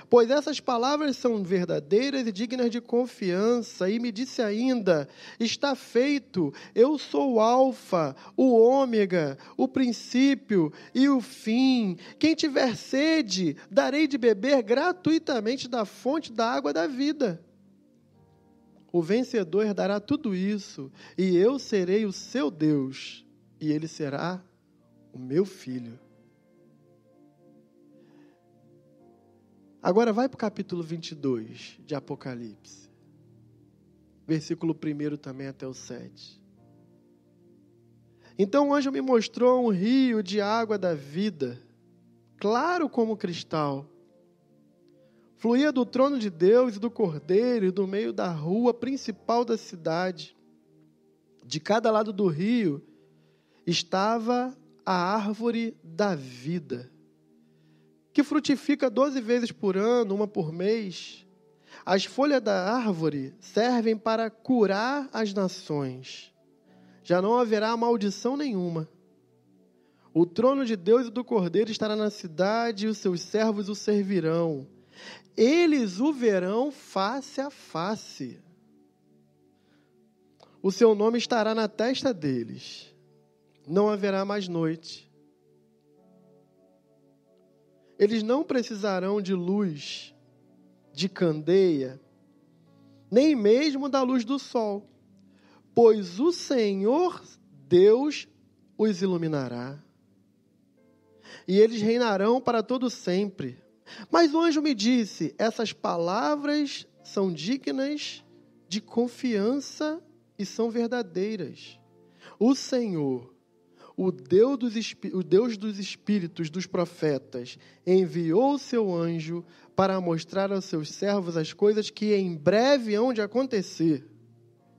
Pois essas palavras são verdadeiras e dignas de confiança. E me disse ainda: Está feito, eu sou o Alfa, o Ômega, o princípio e o fim. Quem tiver sede, darei de beber gratuitamente da fonte da água da vida. O vencedor herdará tudo isso, e eu serei o seu Deus, e ele será o meu filho. Agora vai para o capítulo 22 de Apocalipse. Versículo 1 também até o 7. Então o anjo me mostrou um rio de água da vida, claro como cristal. Fluía do trono de Deus e do cordeiro e do meio da rua principal da cidade. De cada lado do rio estava a árvore da vida que frutifica doze vezes por ano, uma por mês. As folhas da árvore servem para curar as nações. Já não haverá maldição nenhuma. O trono de Deus e do Cordeiro estará na cidade e os seus servos o servirão. Eles o verão face a face. O seu nome estará na testa deles. Não haverá mais noite eles não precisarão de luz, de candeia, nem mesmo da luz do sol, pois o Senhor Deus os iluminará. E eles reinarão para todo sempre. Mas o anjo me disse: essas palavras são dignas de confiança e são verdadeiras. O Senhor, o Deus, dos, o Deus dos espíritos dos profetas enviou o seu anjo para mostrar aos seus servos as coisas que em breve hão de acontecer.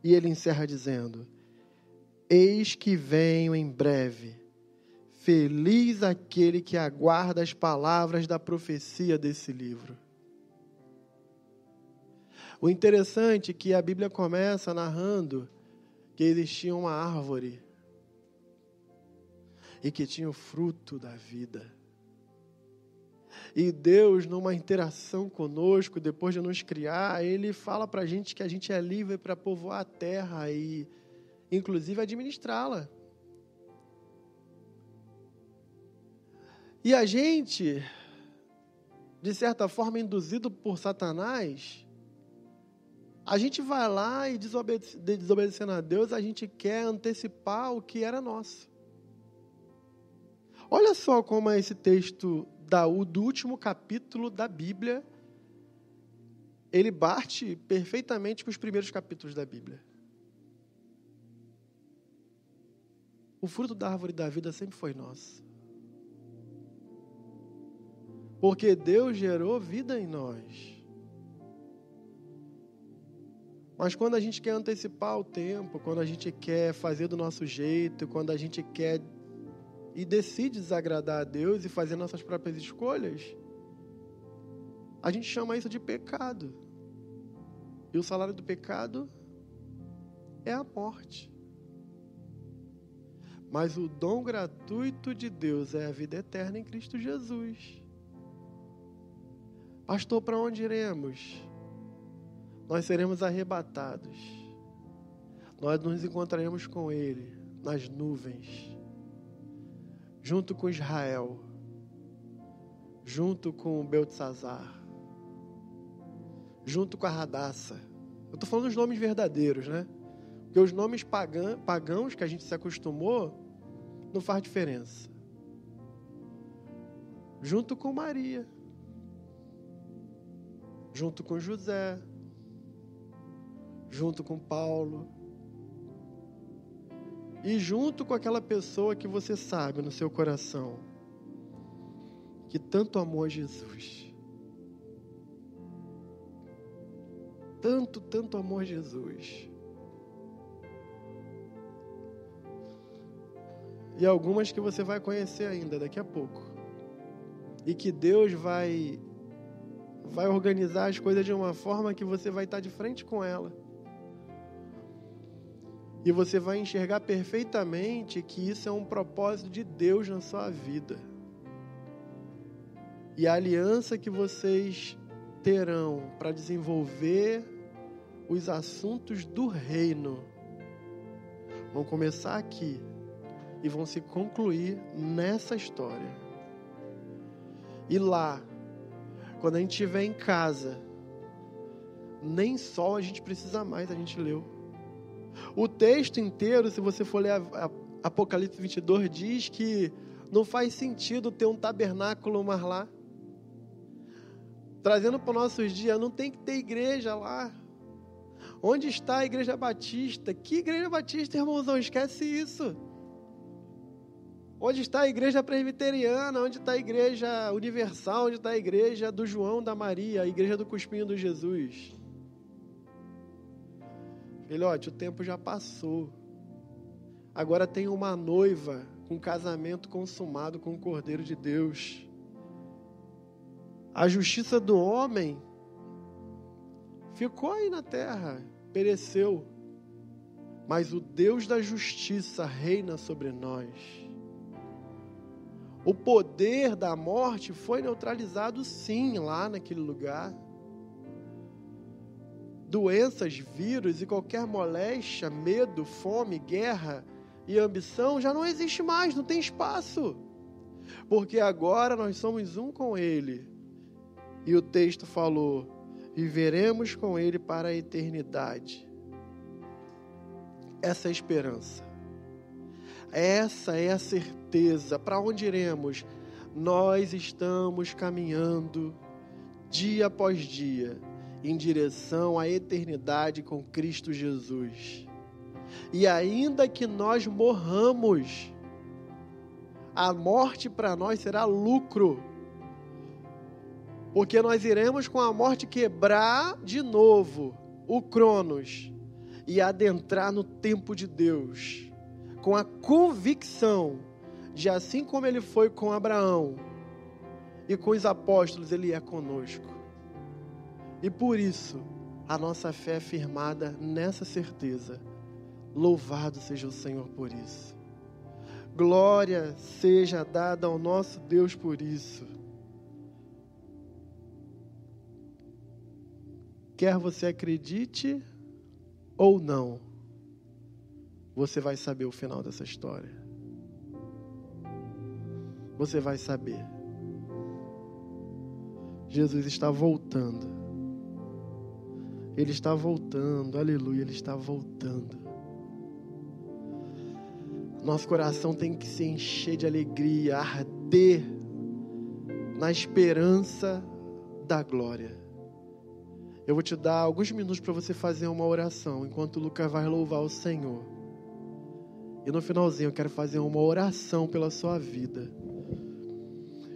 E ele encerra dizendo: Eis que venho em breve. Feliz aquele que aguarda as palavras da profecia desse livro. O interessante é que a Bíblia começa narrando que existia uma árvore e que tinha o fruto da vida. E Deus, numa interação conosco, depois de nos criar, Ele fala para a gente que a gente é livre para povoar a terra e, inclusive, administrá-la. E a gente, de certa forma, induzido por Satanás, a gente vai lá e desobedecendo a Deus, a gente quer antecipar o que era nosso. Olha só como é esse texto da, do último capítulo da Bíblia. Ele bate perfeitamente com os primeiros capítulos da Bíblia. O fruto da árvore da vida sempre foi nosso. Porque Deus gerou vida em nós. Mas quando a gente quer antecipar o tempo, quando a gente quer fazer do nosso jeito, quando a gente quer e decide desagradar a Deus e fazer nossas próprias escolhas, a gente chama isso de pecado. E o salário do pecado é a morte. Mas o dom gratuito de Deus é a vida eterna em Cristo Jesus. Pastor, para onde iremos? Nós seremos arrebatados. Nós nos encontraremos com Ele nas nuvens junto com Israel, junto com Beltzazar, junto com a Radassa. Eu estou falando os nomes verdadeiros, né? Porque os nomes pagãos que a gente se acostumou não faz diferença. Junto com Maria, junto com José, junto com Paulo, e junto com aquela pessoa que você sabe no seu coração que tanto amou a Jesus. Tanto, tanto amou a Jesus. E algumas que você vai conhecer ainda daqui a pouco. E que Deus vai vai organizar as coisas de uma forma que você vai estar de frente com ela. E você vai enxergar perfeitamente que isso é um propósito de Deus na sua vida. E a aliança que vocês terão para desenvolver os assuntos do reino vão começar aqui e vão se concluir nessa história. E lá, quando a gente estiver em casa, nem só a gente precisa mais, a gente leu. O texto inteiro, se você for ler Apocalipse 22, diz que não faz sentido ter um tabernáculo mais lá. Trazendo para os nossos dias, não tem que ter igreja lá. Onde está a igreja batista? Que igreja batista, irmãozão? Esquece isso. Onde está a igreja presbiteriana? Onde está a igreja universal? Onde está a igreja do João, da Maria, a igreja do Cuspinho do Jesus? Filhote, o tempo já passou. Agora tem uma noiva com casamento consumado com o Cordeiro de Deus. A justiça do homem ficou aí na terra, pereceu. Mas o Deus da justiça reina sobre nós. O poder da morte foi neutralizado sim lá naquele lugar doenças, vírus e qualquer moléstia, medo, fome, guerra e ambição já não existe mais, não tem espaço. Porque agora nós somos um com Ele. E o texto falou: viveremos com Ele para a eternidade. Essa é a esperança. Essa é a certeza. Para onde iremos? Nós estamos caminhando dia após dia em direção à eternidade com Cristo Jesus. E ainda que nós morramos, a morte para nós será lucro, porque nós iremos com a morte quebrar de novo o Cronos e adentrar no tempo de Deus, com a convicção de assim como ele foi com Abraão e com os apóstolos, ele é conosco. E por isso, a nossa fé é firmada nessa certeza. Louvado seja o Senhor por isso. Glória seja dada ao nosso Deus por isso. Quer você acredite ou não, você vai saber o final dessa história. Você vai saber. Jesus está voltando. Ele está voltando, aleluia, Ele está voltando. Nosso coração tem que se encher de alegria, arder na esperança da glória. Eu vou te dar alguns minutos para você fazer uma oração, enquanto o Lucas vai louvar o Senhor. E no finalzinho eu quero fazer uma oração pela sua vida.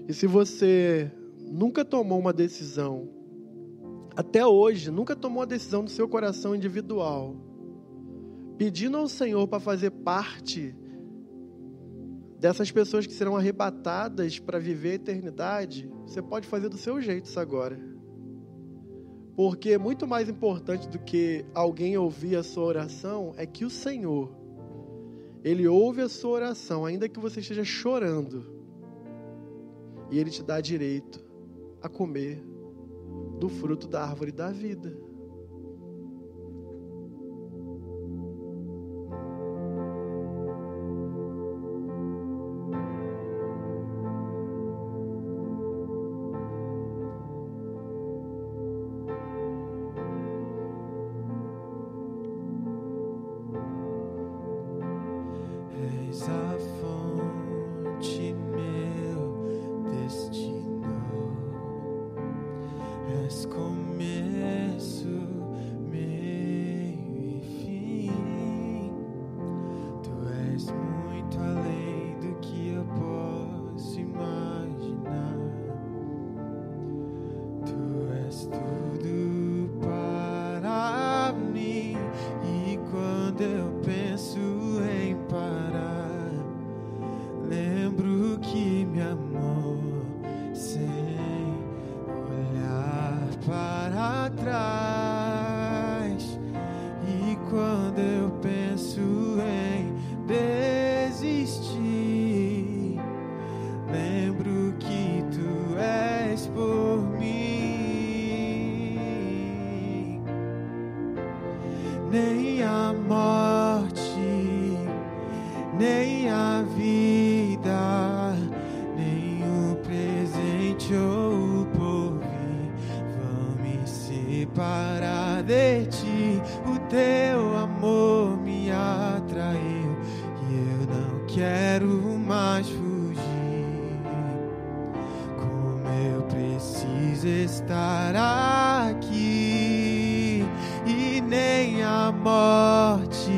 E se você nunca tomou uma decisão até hoje, nunca tomou a decisão do seu coração individual, pedindo ao Senhor para fazer parte dessas pessoas que serão arrebatadas para viver a eternidade, você pode fazer do seu jeito isso agora. Porque muito mais importante do que alguém ouvir a sua oração é que o Senhor, Ele ouve a sua oração, ainda que você esteja chorando, e Ele te dá direito a comer do fruto da árvore da vida. amor sem olhar para trás. Estar aqui e nem a morte,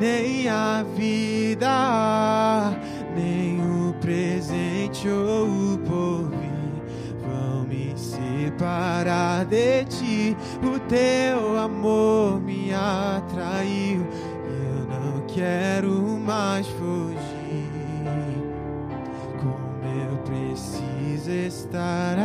nem a vida, nem o presente ou o porvir vão me separar de ti. O teu amor me atraiu e eu não quero mais fugir. Como eu preciso estar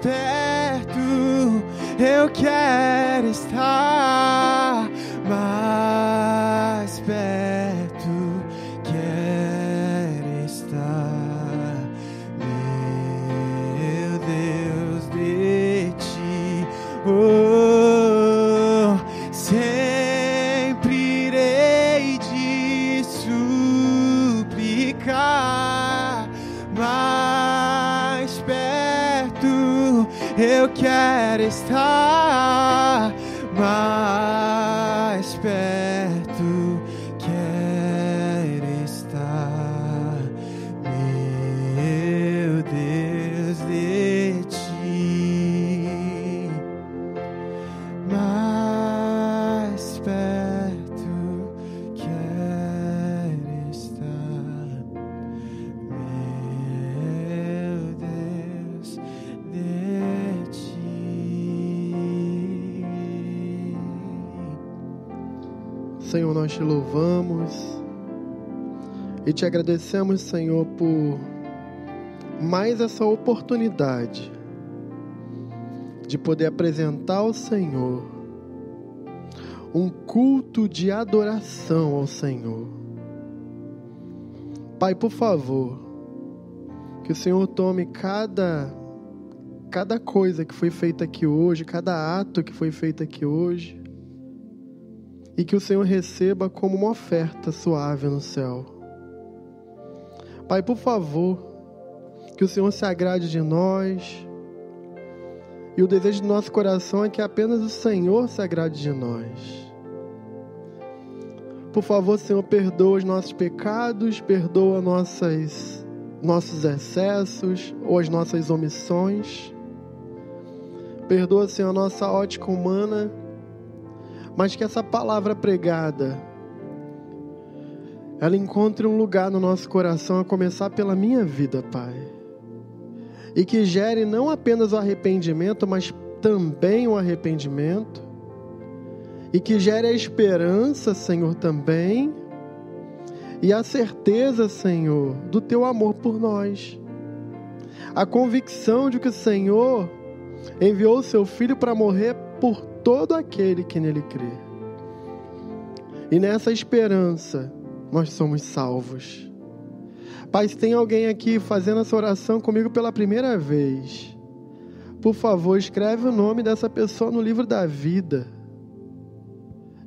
perto eu quero estar te agradecemos, Senhor, por mais essa oportunidade de poder apresentar ao Senhor um culto de adoração ao Senhor. Pai, por favor, que o Senhor tome cada cada coisa que foi feita aqui hoje, cada ato que foi feito aqui hoje, e que o Senhor receba como uma oferta suave no céu. Pai, por favor, que o Senhor se agrade de nós. E o desejo do nosso coração é que apenas o Senhor se agrade de nós. Por favor, Senhor, perdoa os nossos pecados, perdoa nossas, nossos excessos ou as nossas omissões. Perdoa, Senhor, a nossa ótica humana, mas que essa palavra pregada ela encontre um lugar no nosso coração, a começar pela minha vida, Pai. E que gere não apenas o arrependimento, mas também o arrependimento. E que gere a esperança, Senhor, também. E a certeza, Senhor, do teu amor por nós. A convicção de que o Senhor enviou o seu filho para morrer por todo aquele que nele crê. E nessa esperança, nós somos salvos. Pai, se tem alguém aqui fazendo essa oração comigo pela primeira vez, por favor, escreve o nome dessa pessoa no livro da vida.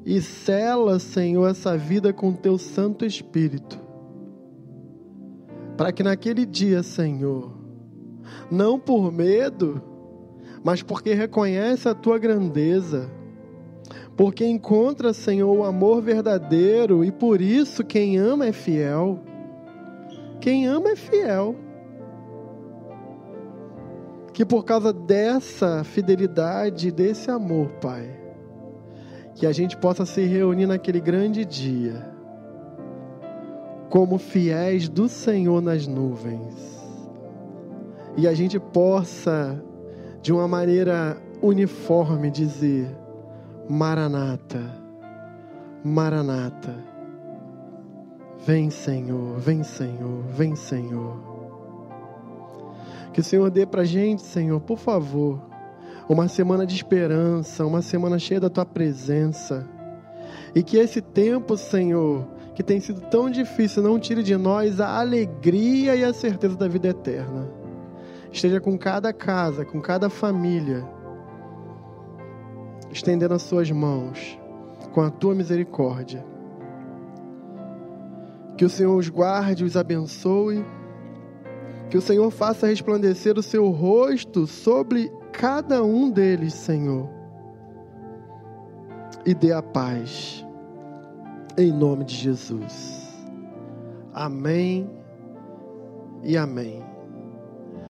E sela, Senhor, essa vida com teu Santo Espírito. Para que naquele dia, Senhor, não por medo, mas porque reconhece a tua grandeza. Porque encontra, Senhor, o amor verdadeiro e por isso quem ama é fiel. Quem ama é fiel. Que por causa dessa fidelidade, desse amor, Pai, que a gente possa se reunir naquele grande dia, como fiéis do Senhor nas nuvens, e a gente possa, de uma maneira uniforme, dizer: Maranata, Maranata, vem Senhor, vem Senhor, vem Senhor. Que o Senhor dê para gente, Senhor, por favor, uma semana de esperança, uma semana cheia da tua presença. E que esse tempo, Senhor, que tem sido tão difícil, não tire de nós a alegria e a certeza da vida eterna. Esteja com cada casa, com cada família, estendendo as suas mãos com a tua misericórdia. Que o Senhor os guarde, os abençoe. Que o Senhor faça resplandecer o seu rosto sobre cada um deles, Senhor. E dê a paz. Em nome de Jesus. Amém e amém.